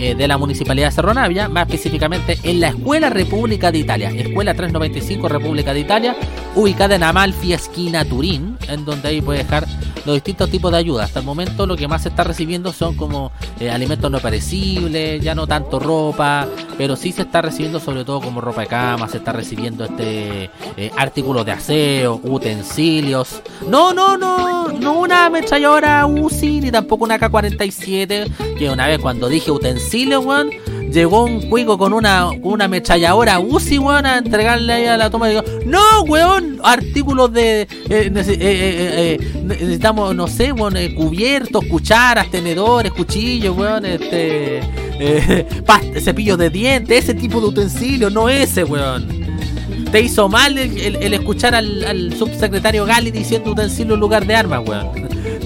eh, de la Municipalidad de Cerro Navia, más específicamente en la Escuela República de Italia, Escuela 395 República de Italia, ubicada en Amalfi, esquina Turín, en donde ahí puede dejar los distintos tipos de ayuda. Hasta el momento lo que más se está recibiendo son como eh, alimentos no perecibles, ya no tanto ropa, pero sí se está recibiendo sobre todo como ropa de cama, se está recibiendo este eh, artículos de aseo, utensilios. No, no, no, no una ametralladora UCI ni tampoco una K-47, que una vez cuando dije utensilios, weón, llegó un cuico con una, una ametralladora UCI, weón, a entregarle ahí a la toma y digo, no, weón, artículos de... eh, nece- eh, eh, eh, necesitamos, no sé, weón, eh, cubiertos, cucharas, tenedores, cuchillos, weón, este... eh, (laughs) cepillos de dientes, ese tipo de utensilios, no ese, weón. Te hizo mal el, el- escuchar al, al subsecretario Gali diciendo utensilio en lugar de armas, weón.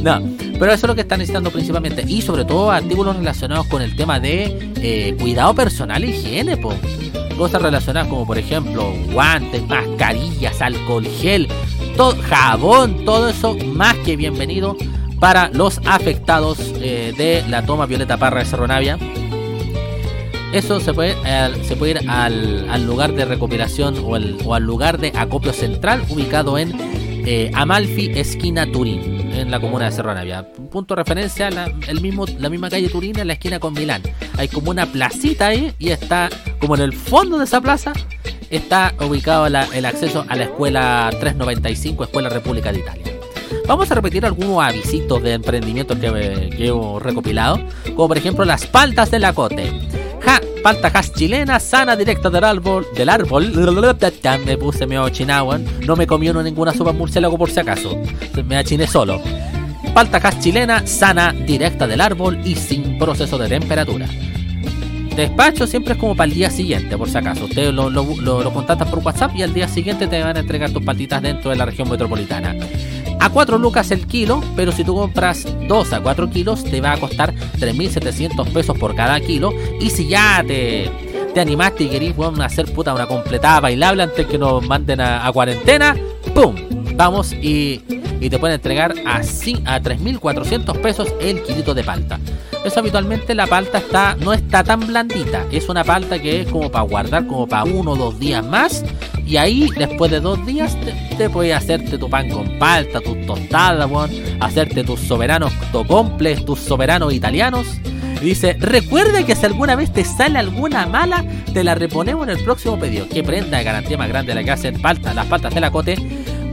No, pero eso es lo que están necesitando principalmente. Y sobre todo artículos relacionados con el tema de eh, cuidado personal e higiene, po. Cosas relacionadas como por ejemplo guantes, mascarillas, alcohol gel, jabón, todo eso más que bienvenido para los afectados eh, de la toma Violeta Parra de Cerro Navia. Eso se puede, se puede ir al, al lugar de recopilación o, el- o al lugar de acopio central ubicado en eh, Amalfi, esquina Turín, en la comuna de Cerro Navia. Punto de referencia, la, el mismo, la misma calle Turín en la esquina con Milán. Hay como una placita ahí y está como en el fondo de esa plaza está ubicado el acceso a la escuela 395, Escuela República de Italia. Vamos a repetir algunos avisitos de emprendimientos que, que hemos recopilado, como por ejemplo las paltas de la Cote. Ja, palta jas chilena, sana, directa del árbol, del árbol. Me puse medio chinawan. No me uno ninguna sopa murciélago por si acaso. Me achiné solo. Palta jas chilena, sana, directa del árbol y sin proceso de temperatura. Despacho siempre es como para el día siguiente, por si acaso. Ustedes lo, lo, lo, contactan por WhatsApp y al día siguiente te van a entregar tus patitas dentro de la región metropolitana. A 4 lucas el kilo, pero si tú compras 2 a 4 kilos te va a costar 3.700 pesos por cada kilo. Y si ya te, te animaste y querís weón, hacer puta una completada bailable antes que nos manden a, a cuarentena, ¡pum! Vamos y, te pueden entregar a, a 3.400 pesos el kilito de palta. Eso habitualmente la palta está no está tan blandita. Es una palta que es como para guardar como para uno o dos días más. Y ahí, después de dos días, te, te puedes hacerte tu pan con palta, tus tostadas, hacerte tus soberanos tocomples, tus soberanos italianos. Y dice, recuerda que si alguna vez te sale alguna mala, te la reponemos en el próximo pedido. Que prenda de garantía más grande la que hacen palta, las paltas de la cote.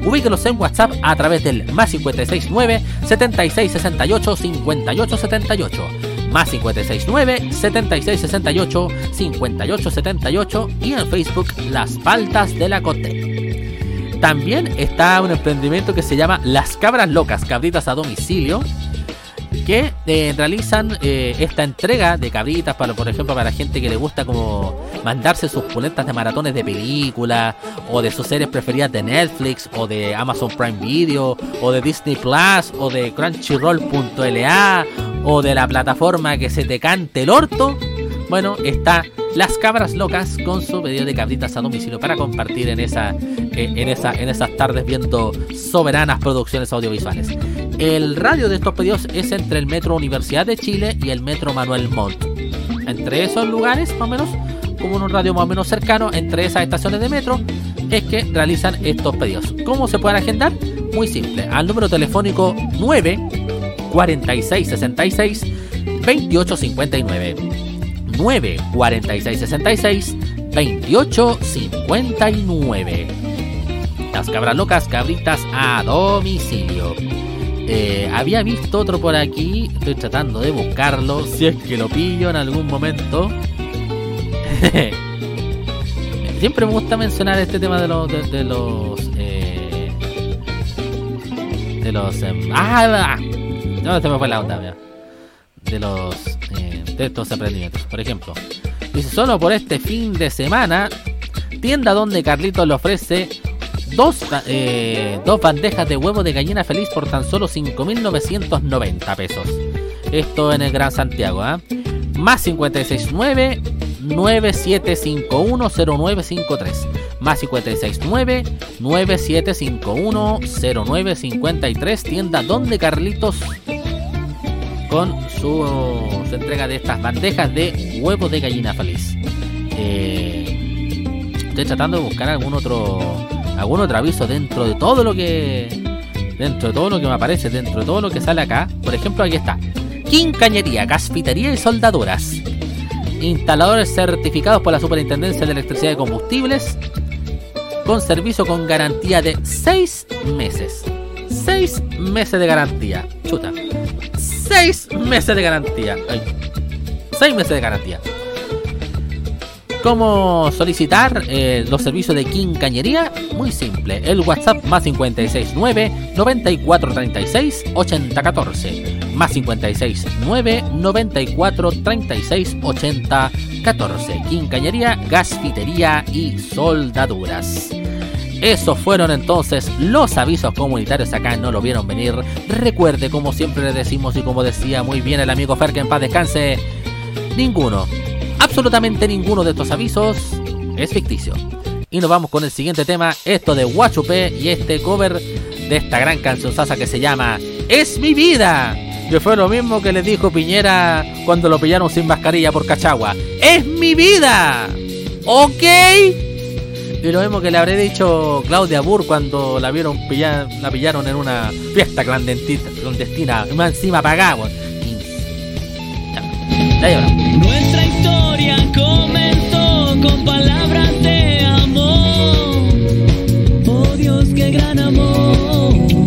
Ubíquelos en WhatsApp a través del más 569 7668 5878 más 569 7668 5878 y en Facebook Las Paltas de la Cote. También está un emprendimiento que se llama Las Cabras Locas, cabritas a domicilio, que eh, realizan eh, esta entrega de cabritas, para, por ejemplo, para gente que le gusta como mandarse sus pulentas de maratones de película, o de sus series preferidas de Netflix, o de Amazon Prime Video, o de Disney Plus, o de Crunchyroll.la, o de la plataforma que se te cante el orto. Bueno, está Las Cabras Locas con su pedido de cabritas a domicilio para compartir en, esa, eh, en, esa, en esas tardes viendo soberanas producciones audiovisuales. El radio de estos pedidos es entre el Metro Universidad de Chile y el Metro Manuel Montt. Entre esos lugares, más o menos, como un radio más o menos cercano, entre esas estaciones de metro, es que realizan estos pedidos. ¿Cómo se pueden agendar? Muy simple, al número telefónico 9 46 66 28 59. 9 46 66 28 59. Las cabras locas, cabritas a domicilio. Eh, había visto otro por aquí, estoy tratando de buscarlo, si es que lo pillo en algún momento. (laughs) Siempre me gusta mencionar este tema de los... De, de los... eh, de los... em, ¡Ah! No, se me fue la onda. De los... eh, de estos emprendimientos. Por ejemplo, dice, solo por este fin de semana, tienda donde Carlitos le ofrece dos, eh, dos bandejas de huevo de gallina feliz por tan solo 5.990 pesos. Esto en el Gran Santiago, ¿ah? Más 569 97510953 más 569 97510953 tienda donde Carlitos con su, entrega de estas bandejas de huevo de gallina feliz. Eh, estoy tratando de buscar algún otro algún otro aviso dentro de todo lo que dentro de todo lo que me aparece, dentro de todo lo que sale acá. Por ejemplo, aquí está. Quincañería, gasfitería y soldaduras. Instaladores certificados por la Superintendencia de Electricidad y Combustibles con servicio con garantía de 6 meses. 6 meses de garantía. Chuta. 6 meses de garantía. 6 meses de garantía. ¿Cómo solicitar eh, los servicios de Quincañería? Muy simple. El WhatsApp más 569 9436 8014 más 569 9436 8014 Quincañería, gasfitería y soldaduras. Esos fueron entonces los avisos comunitarios acá, no lo vieron venir. Recuerde, como siempre le decimos y como decía muy bien el amigo Fer, que en paz descanse, ninguno, absolutamente ninguno de estos avisos es ficticio. Y nos vamos con el siguiente tema, esto de Guachupé y este cover de esta gran canción sasa que se llama Es mi vida. Que fue lo mismo que le dijo Piñera cuando lo pillaron sin mascarilla por Cachagua. ¡Es mi vida! ¿Ok? Y lo mismo que le habré dicho Claudia Burr cuando la vieron pillar, la pillaron en una fiesta clandestina, clandestina más encima pagamos. Nuestra historia comenzó con palabras de amor. Oh Dios, qué gran amor.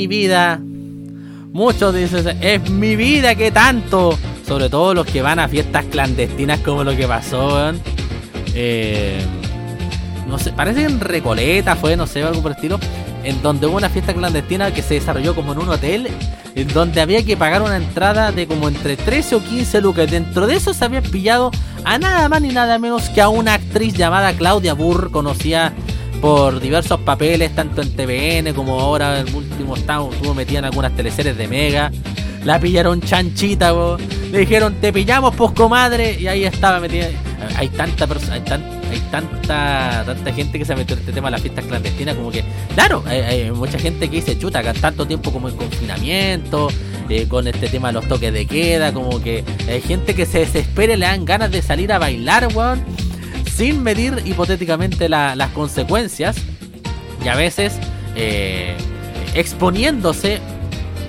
Mi vida. Muchos dicen, es mi vida, que tanto. Sobre todo los que van a fiestas clandestinas como lo que pasó. Eh, no sé, parece en Recoleta fue, no sé, algo por el estilo. En donde hubo una fiesta clandestina que se desarrolló como en un hotel. En donde había que pagar una entrada de como entre 13 o 15 lucas. Dentro de eso se había pillado a nada más ni nada menos que a una actriz llamada Claudia Burr, conocida por diversos papeles, tanto en TVN como ahora el último estado, estuvo metida en algunas teleseries de Mega. La pillaron chanchita, po. le dijeron te pillamos, pues comadre, y ahí estaba metida. Hay tanta persona, hay, tan- hay tanta tanta gente que se ha metido en este tema de las fiestas clandestinas, como que, claro, hay, hay mucha gente que dice, chuta, que tanto tiempo como en confinamiento, eh, con este tema de los toques de queda, como que hay gente que se desespera y le dan ganas de salir a bailar, weón sin medir hipotéticamente la- las consecuencias y a veces eh, exponiéndose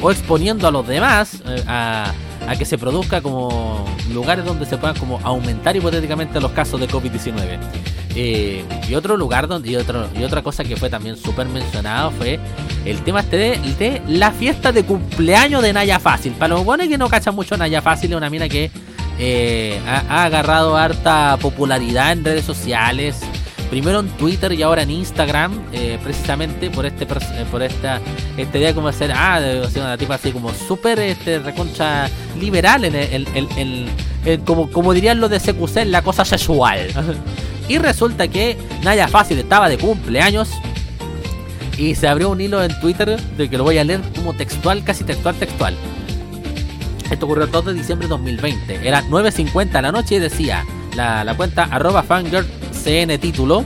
o exponiendo a los demás eh, a, a que se produzca como lugares donde se puedan como aumentar hipotéticamente los casos de COVID-19. Eh, y otro lugar donde y, otro, y otra cosa que fue también súper mencionado fue el tema este de, de la fiesta de cumpleaños de Naya Fácil. Para los buenos que no cachan mucho Naya Fácil es una mina que eh, ha, ha agarrado harta popularidad en redes sociales. Primero en Twitter y ahora en Instagram, eh, precisamente por este eh, por esta este día como hacer ah ser una tipa así como súper este reconcha liberal en el, el- el- el- como como dirían los de CQC la cosa sexual. (laughs) y resulta que Naya Fácil estaba de cumpleaños y se abrió un hilo en Twitter de que lo voy a leer como textual, casi textual, textual. Esto ocurrió el 2 de diciembre de 2020. Era 9.50 de la noche y decía la, cuenta arroba fangirl cn título.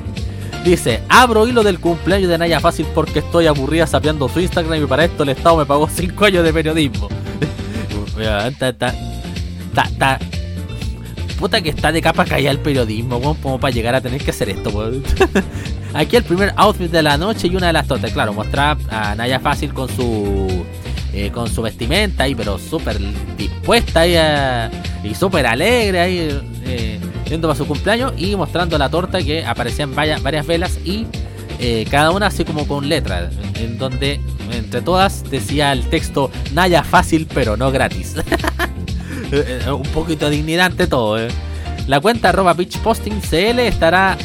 Dice, abro hilo del cumpleaños de Naya Fácil porque estoy aburrida sapeando su Instagram y para esto el Estado me pagó 5 años de periodismo. (laughs) Puta que está de capa caída el periodismo, weón, como para llegar a tener que hacer esto. (laughs) Aquí el primer outfit de la noche y una de las tortas. Claro, mostraba a Naya Fácil con su eh, con su vestimenta ahí, pero súper dispuesta ahí y súper alegre ahí, eh, yendo para su cumpleaños y mostrando la torta que aparecían varias, varias velas y eh, cada una así como con letras, en donde entre todas decía el texto Naya fácil pero no gratis. (laughs) Un poquito de dignidad ante todo. La cuenta arroba Posting CL estará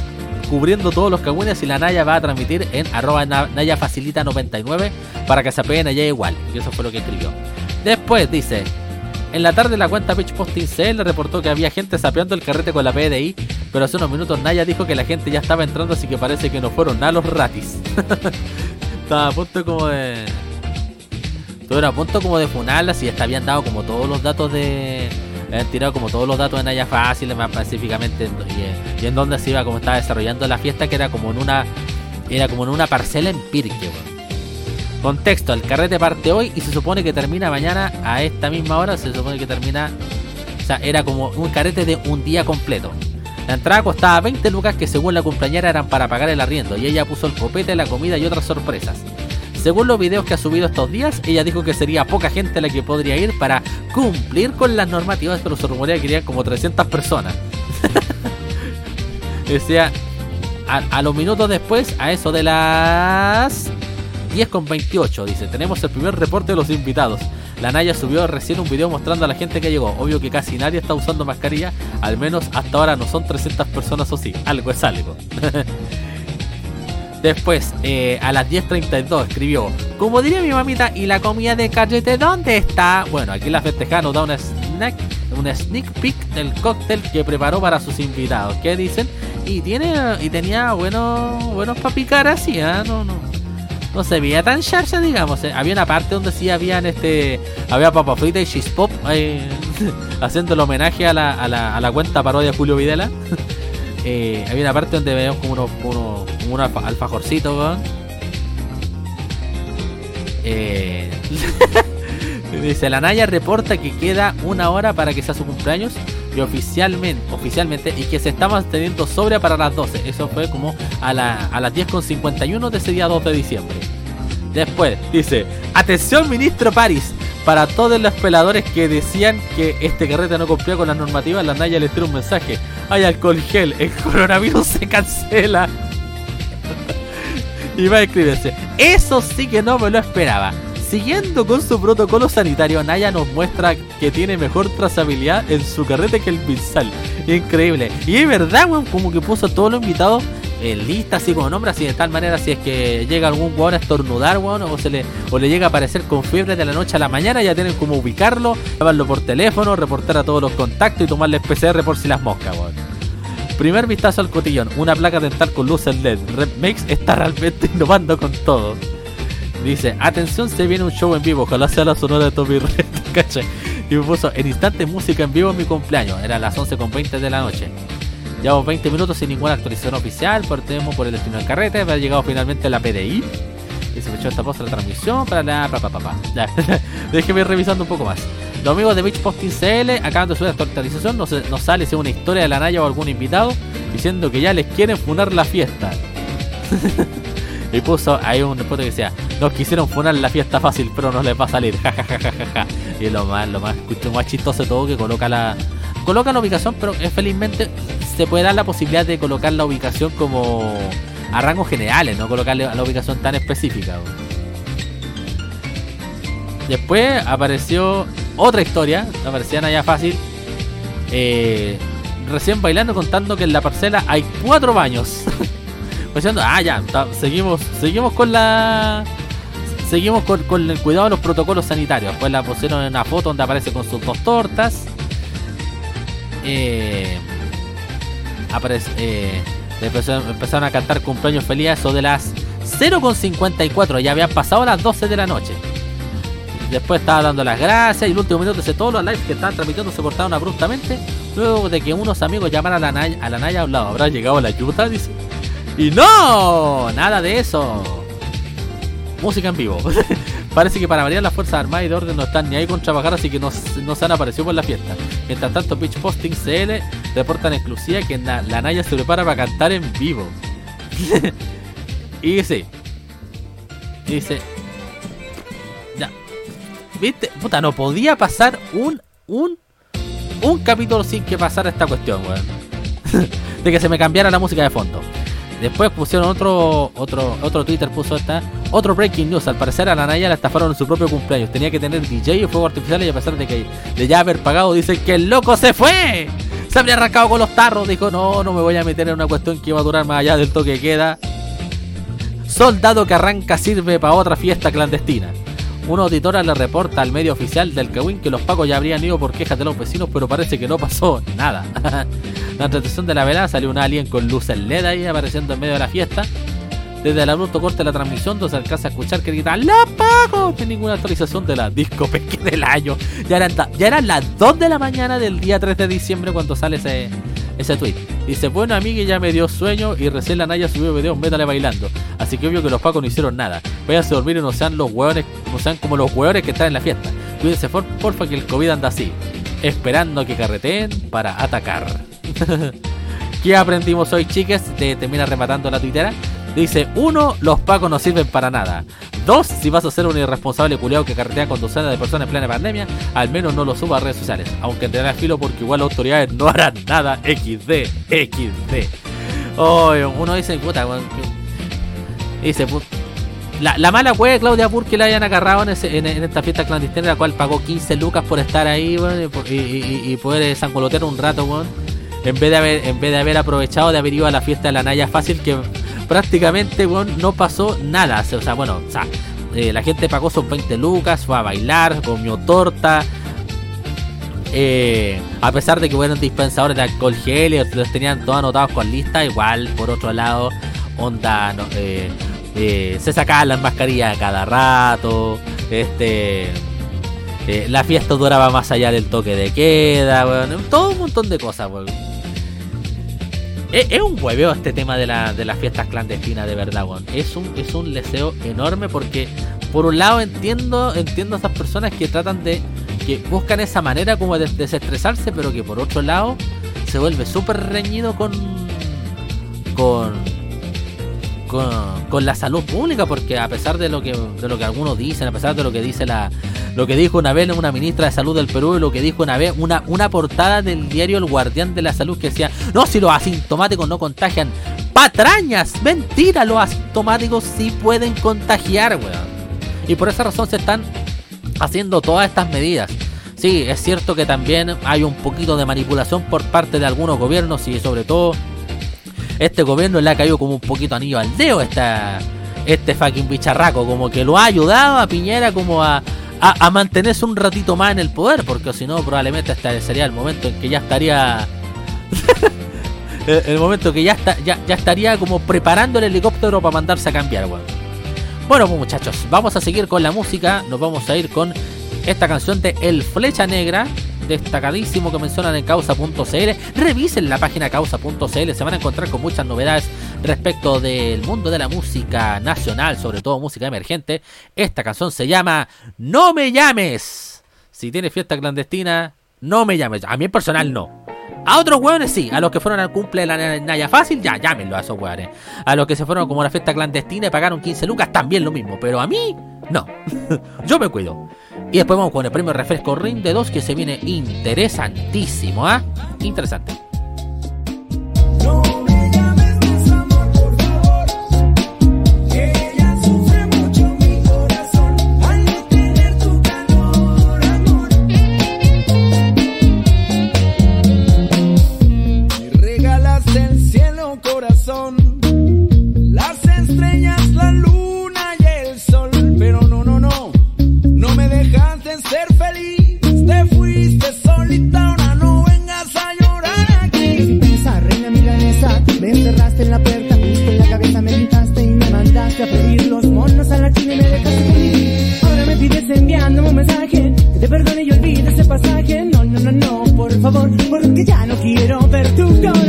cubriendo todos los cagüines y la Naya va a transmitir en arroba na- Naya Facilita 99 para que se apeguen allá igual. Y eso fue lo que escribió. Después dice, en la tarde la cuenta Pitch Posting CL reportó que había gente sapeando el carrete con la PDI, pero hace unos minutos Naya dijo que la gente ya estaba entrando, así que parece que no fueron nada los ratis. (laughs) Estaba a punto como de... Estuvieron a punto como de funarlas y hasta habían dado como todos los datos de... Habían tirado como todos los datos de Naya Fácil, más específicamente, en- y, en- en dónde se iba, como estaba desarrollando la fiesta, que era como en una... Era como en una parcela en Pirque. Contexto, el carrete parte hoy y se supone que termina mañana a esta misma hora, se supone que termina... O sea, era como un carrete de un día completo. La entrada costaba 20 lucas que según la compañera eran para pagar el arriendo y ella puso el copete, la comida y otras sorpresas. Según los videos que ha subido estos días, ella dijo que sería poca gente la que podría ir para cumplir con las normativas, pero se rumorea que irían como 300 personas. (laughs) Decía, a, a los minutos después, a eso de las 10.28 dice, tenemos el primer reporte de los invitados. La Naya subió recién un video mostrando a la gente que llegó. Obvio que casi nadie está usando mascarilla, al menos hasta ahora no son 300 personas o sí. Algo es algo. (laughs) Después, eh, a las 10.32 escribió, como diría mi mamita, ¿y la comida de cachete dónde está? Bueno, aquí la festeja nos da una snack, una sneak peek del cóctel que preparó para sus invitados. ¿Qué dicen? Y tiene y tenía buenos buenos para picar así, ¿ah? No, no. No se veía tan charcha, digamos. eh. Había una parte donde sí habían este. Había papa frita y cheese pop eh, (laughs) haciendo el homenaje a la, a la, a la cuenta parodia Julio Videla. (laughs) Eh, había una parte donde veíamos como unos uno, como un alfa- alfajorcito, weón. Eh, (laughs) dice, la Naya reporta que queda una hora para que sea su cumpleaños y oficialmente, oficialmente y que se está manteniendo sobria para las 12. Eso fue como a, la, a las 10.51 de ese día 2 de diciembre. Después dice, atención ministro París, para todos los peladores que decían que este carrete no cumplía con las normativas, la Naya les tira un mensaje. Hay alcohol gel, el coronavirus se cancela. y va a escribirse, eso sí que no me lo esperaba. Siguiendo con su protocolo sanitario, Naya nos muestra que tiene mejor trazabilidad en su carrete que el pinsal. Increíble. Y es verdad, weón, como que puso a todos los invitados en lista, así como nombre, así de tal manera, si es que llega algún weón a estornudar, weón, o, se le, o le llega a aparecer con fiebre de la noche a la mañana, ya tienen como ubicarlo, llamarlo por teléfono, reportar a todos los contactos y tomarle PCR por si las moscas, weón. Primer vistazo al cotillón, una placa dental con luces LED. Red Makes está realmente (laughs) innovando con todo. Dice, atención, se viene un show en vivo, ojalá sea la sonora de Tommy Red, (laughs) ¿cachai? Y me puso, en instante música en vivo en mi cumpleaños, era las 11.20 de la noche. Llevamos 20 minutos sin ninguna actualización oficial, partemos por el destino del carrete, ha llegado finalmente la PDI. Y se me echó esta pausa la transmisión para la pa, pa, pa, pa. Ya, (laughs) déjeme ir revisando un poco más. Los amigos de Beach Posting CL acaban de subir esta actualización, nos, nos sale si es una historia de la Naya o algún invitado, diciendo que ya les quieren funar la fiesta. (laughs) y puso ahí un reporte que decía, nos quisieron funar la fiesta fácil, pero no les va a salir. (laughs) Ja, ja, ja, y lo más, lo más, lo más chistoso de todo que coloca la. Coloca la ubicación, pero eh, felizmente se puede dar la posibilidad de colocar la ubicación como a rangos generales, no colocarle a la ubicación tan específica. Después apareció otra historia, aparecía Naya Fácil, eh, recién bailando contando que en la parcela hay cuatro baños. (laughs) Diciendo, ah, ya, seguimos, seguimos con la. Seguimos con, el cuidado de los protocolos sanitarios. Pues la pusieron en una foto donde aparece con sus dos tortas. Eh, aparece, eh, empezaron, a cantar cumpleaños feliz eso de las 0.54. Ya habían pasado las 12 de la noche. Después estaba dando las gracias y el último minuto de todos los lives que estaban transmitiendo se cortaron abruptamente. Luego de que unos amigos llamaran a la Naya a, la Naya a un lado. ¿Habrá llegado la ayuda? Dice. Y no, nada de eso. Música en vivo. (laughs) Parece que para variar las Fuerzas Armadas y de Orden no están ni ahí con trabajar, así que no, no se han aparecido por la fiesta. Mientras tanto, Pitch Posting CL reportan en exclusiva que la Naya se prepara para cantar en vivo. (laughs) y sí. Dice. ¿Viste? Puta, no podía pasar un. un. un capítulo sin que pasara esta cuestión, weón. (laughs) de que se me cambiara la música de fondo. Después pusieron otro otro otro Twitter puso esta otro breaking news. Al parecer a la Naya la estafaron en su propio cumpleaños. Tenía que tener DJ y fuego artificial y a pesar de que de ya haber pagado dicen que el loco se fue. Se habría arrancado con los tarros. Dijo no no me voy a meter en una cuestión que va a durar más allá del toque que queda. Soldado que arranca sirve para otra fiesta clandestina. Una auditora le reporta al medio oficial del Kawin que los pacos ya habrían ido por quejas de los vecinos, pero parece que no pasó (laughs) nada. la transmisión de la velada salió un alien con luces LED ahí apareciendo en medio de la fiesta. Desde el abrupto corte de la transmisión, donde se alcanza a escuchar que gritan ¡La pago! Sin ninguna actualización de la disco peque (laughs) del año. Ya eran, ya eran las 2 de la mañana del día 3 de diciembre cuando sale ese, ese tweet. Dice, bueno amiga, ya me dio sueño y recién la Naya subió videos métale bailando. Así que obvio que los pacos no hicieron nada. Váyanse a dormir y no sean los hueones, no sean como los hueones que están en la fiesta. Cuídense por, porfa que el COVID anda así. Esperando que carreteen para atacar. (laughs) ¿Qué aprendimos hoy, chicas? Te termina rematando la tuitera. Dice, uno, los pacos no sirven para nada. Dos, si vas a ser un irresponsable culiao que carretea con docenas de personas en plena pandemia, al menos no lo suba a redes sociales. Aunque tendrá filo porque igual las autoridades no harán nada. XD, XD. Oh, uno dice, puta, Dice, la, la mala de Claudia Burke que la hayan agarrado en, ese- en- en esta fiesta clandestina, la cual pagó 15 lucas por estar ahí, weón, y, por- y- y- y poder eh, sangolotear un rato, weón. En vez de haber, en vez de haber aprovechado de haber ido a la fiesta de la Naya Fácil, que prácticamente, weón, no pasó nada. O sea, bueno, o sea, eh, la gente pagó sus 20 lucas, fue a bailar, comió torta. Eh, a pesar de que fueron dispensadores de alcohol gel los tenían todos anotados con lista, igual por otro lado, onda, no, eh, se sacaban las mascarillas cada rato, este, la fiesta duraba más allá del toque de queda, weón, todo un montón de cosas, weón. Es, un hueveo este tema de, la, de las fiestas clandestinas, de verdad, weón. Es un, es un deseo enorme porque, por un lado, entiendo, entiendo a esas personas que tratan de. que buscan esa manera como de desestresarse, pero que por otro lado se vuelve súper reñido con. con. con, con la salud pública, porque a pesar de lo que de lo que algunos dicen, a pesar de lo que dice la lo que dijo una vez una ministra de salud del Perú y lo que dijo una vez una, una portada del diario El Guardián de la Salud que decía, no, si los asintomáticos no contagian, patrañas, mentira, los asintomáticos sí pueden contagiar, weón. Y por esa razón se están haciendo todas estas medidas. Sí, es cierto que también hay un poquito de manipulación por parte de algunos gobiernos y sobre todo este gobierno le ha caído como un poquito anillo al dedo esta, este fucking bicharraco, como que lo ha ayudado a Piñera como a, a, mantenerse un ratito más en el poder, porque si no probablemente este sería el momento en que ya estaría... (laughs) el, momento que ya, está, ya, ya estaría como preparando el helicóptero para mandarse a cambiar, weón. Bueno, pues muchachos, vamos a seguir con la música. Nos vamos a ir con esta canción de El Flecha Negra, destacadísimo que mencionan en causa.cl. Revisen la página causa.cl, se van a encontrar con muchas novedades respecto del mundo de la música nacional, sobre todo música emergente. Esta canción se llama No me llames. Si tienes fiesta clandestina, no me llames. A mí en personal no. A otros hueones sí, a los que fueron al cumple de la Naya Fácil, ya, llámenlo a esos hueones. A los que se fueron como a la fiesta clandestina y pagaron 15 lucas, también lo mismo. Pero a mí, no. (laughs) Yo me cuido. Y después vamos con el premio refresco Ring de 2 que se viene interesantísimo, ¿ah? Interesante. Mucho mi corazón al no tener tu pero no, no, no, no me dejaste ser feliz. Te fuiste solita, ahora no vengas a llorar aquí. Pensar, reina milanesa, me encerraste en la puerta, en la cabeza me gritaste y me mandaste a pedir los monos a la china y me dejaste morir. Ahora me pides enviándome un mensaje, que te perdone y olvide ese pasaje. No, no, no, no, por favor, porque ya no quiero ver tu corazón.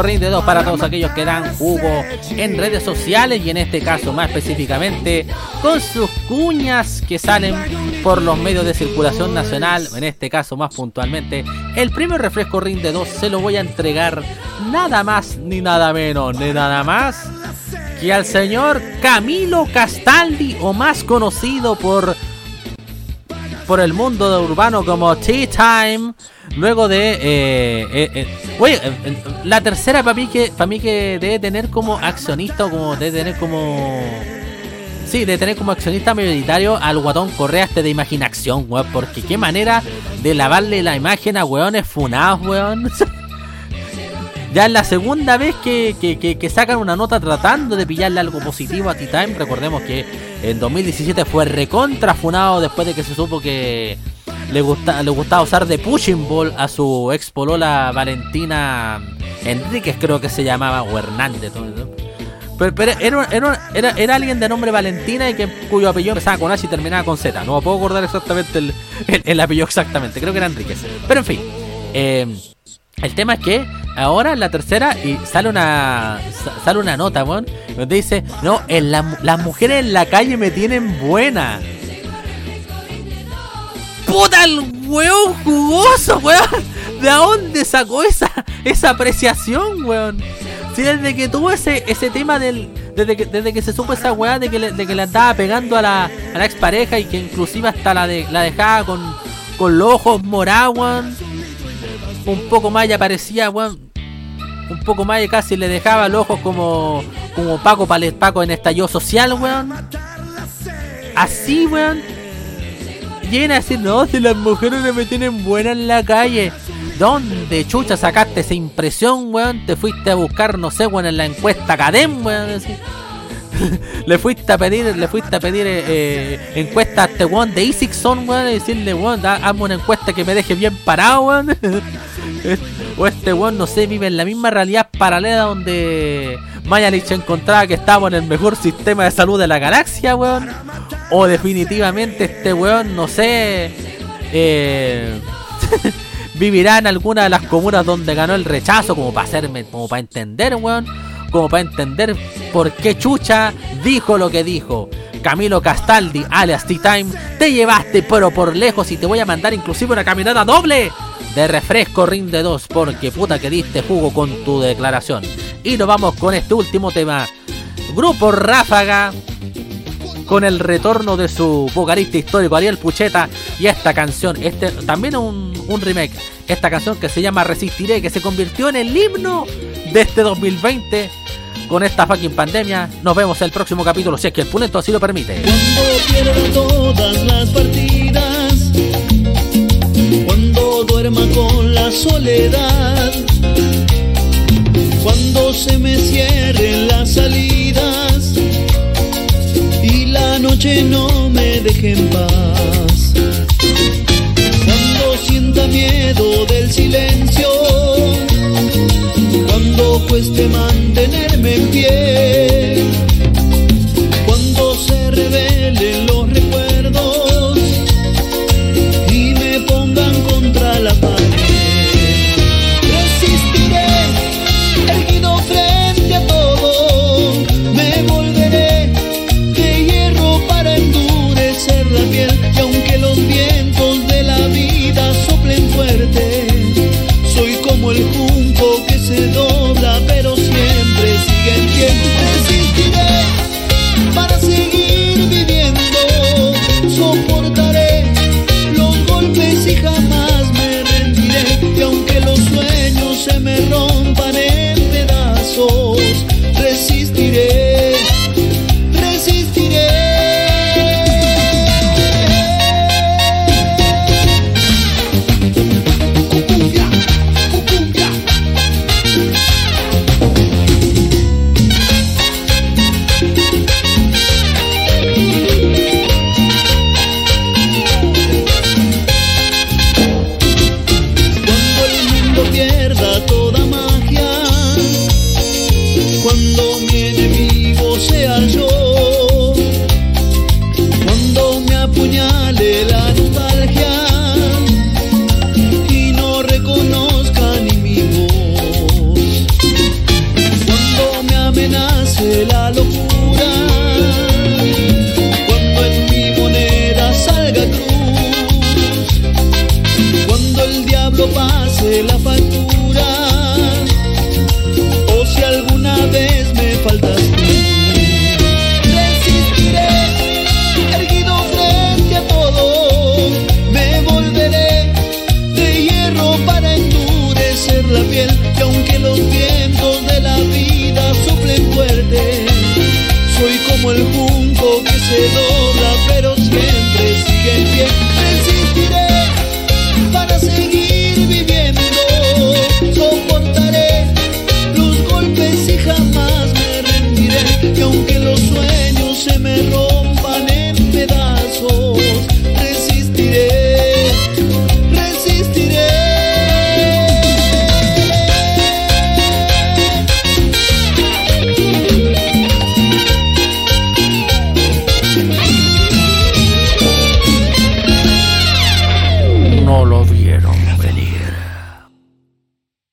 Rinde 2 para todos aquellos que dan jugo en redes sociales y en este caso más específicamente con sus cuñas que salen por los medios de circulación nacional, en este caso más puntualmente. El Premio Refresco Rinde 2 se lo voy a entregar nada más ni nada menos ni nada más que al señor Camilo Castaldi o más conocido por por el mundo urbano como Tea Time. Luego de. Eh, eh, eh, oye, la tercera para mí, que, para mí que debe tener como accionista como debe tener como. Sí, debe tener como accionista mayoritario al guatón Correa este de imaginación, weón. Porque qué manera de lavarle la imagen a weones funados, weón. (laughs) Ya es la segunda vez que, que- que- que sacan una nota tratando de pillarle algo positivo a T-Time. Recordemos que en 2017 fue recontra funado después de que se supo que le, gusta, le gustaba usar de pushing ball a su ex polola Valentina Enríquez, creo que se llamaba, o Hernández. Pero, pero era, era, era, era alguien de nombre Valentina y que, cuyo apellido empezaba con H y terminaba con Z. No me puedo acordar exactamente el, el- el apellido exactamente, creo que era Enríquez. Pero en fin, eh, el tema es que ahora en la tercera y sale una sa- sale una nota, weón, donde dice, no, en la- las mujeres en la calle me tienen buena. ¡Puta el weón jugoso, weón! ¿De dónde sacó esa, esa apreciación, weón? Si desde que tuvo ese, ese tema del. Desde que, desde que se supo esa weá de que le, de que le andaba pegando a la, a la expareja y que inclusive hasta la, de, la dejaba con, con los ojos morados. Un poco más ya parecía, weón. Un poco más y casi le dejaba los ojos como. como Paco Paco en estallido social, weón. Así, weón. Llena a decir, no, si las mujeres no me tienen buena en la calle. ¿Dónde chucha sacaste esa impresión, weón? Te fuiste a buscar, no sé, weón, en la encuesta Cadem, weón. así. (laughs) le fuiste a pedir, le fuiste a pedir eh, eh, encuesta a este weón de Isixon, weón, y decirle, weón, hazme una encuesta que me deje bien parado, weón. (laughs) (laughs) o este weón, no sé, vive en la misma realidad paralela donde Mayalich encontraba que estábamos en el mejor sistema de salud de la galaxia, weón. O definitivamente este weón, no sé, eh, (laughs) vivirá en alguna de las comunas donde ganó el rechazo, como para hacerme, como para entender, weón. Como para entender por qué Chucha dijo lo que dijo. Camilo Castaldi, alias T-Time, te llevaste pero por lejos y te voy a mandar inclusive una caminata doble de refresco rinde 2 porque puta que diste jugo con tu declaración. Y nos vamos con este último tema. Grupo Ráfaga con el retorno de su vocalista histórico Ariel Pucheta y esta canción, este también un, un remake, esta canción que se llama Resistiré, que se convirtió en el himno de este 2020 con esta fucking pandemia. Nos vemos el próximo capítulo, si es que el punto así lo permite. Cuando todas las partidas, duerma con la soledad, cuando se me cierren las salidas y la noche no me deje en paz. Cuando sienta miedo del silencio, cuando cueste mantenerme en pie,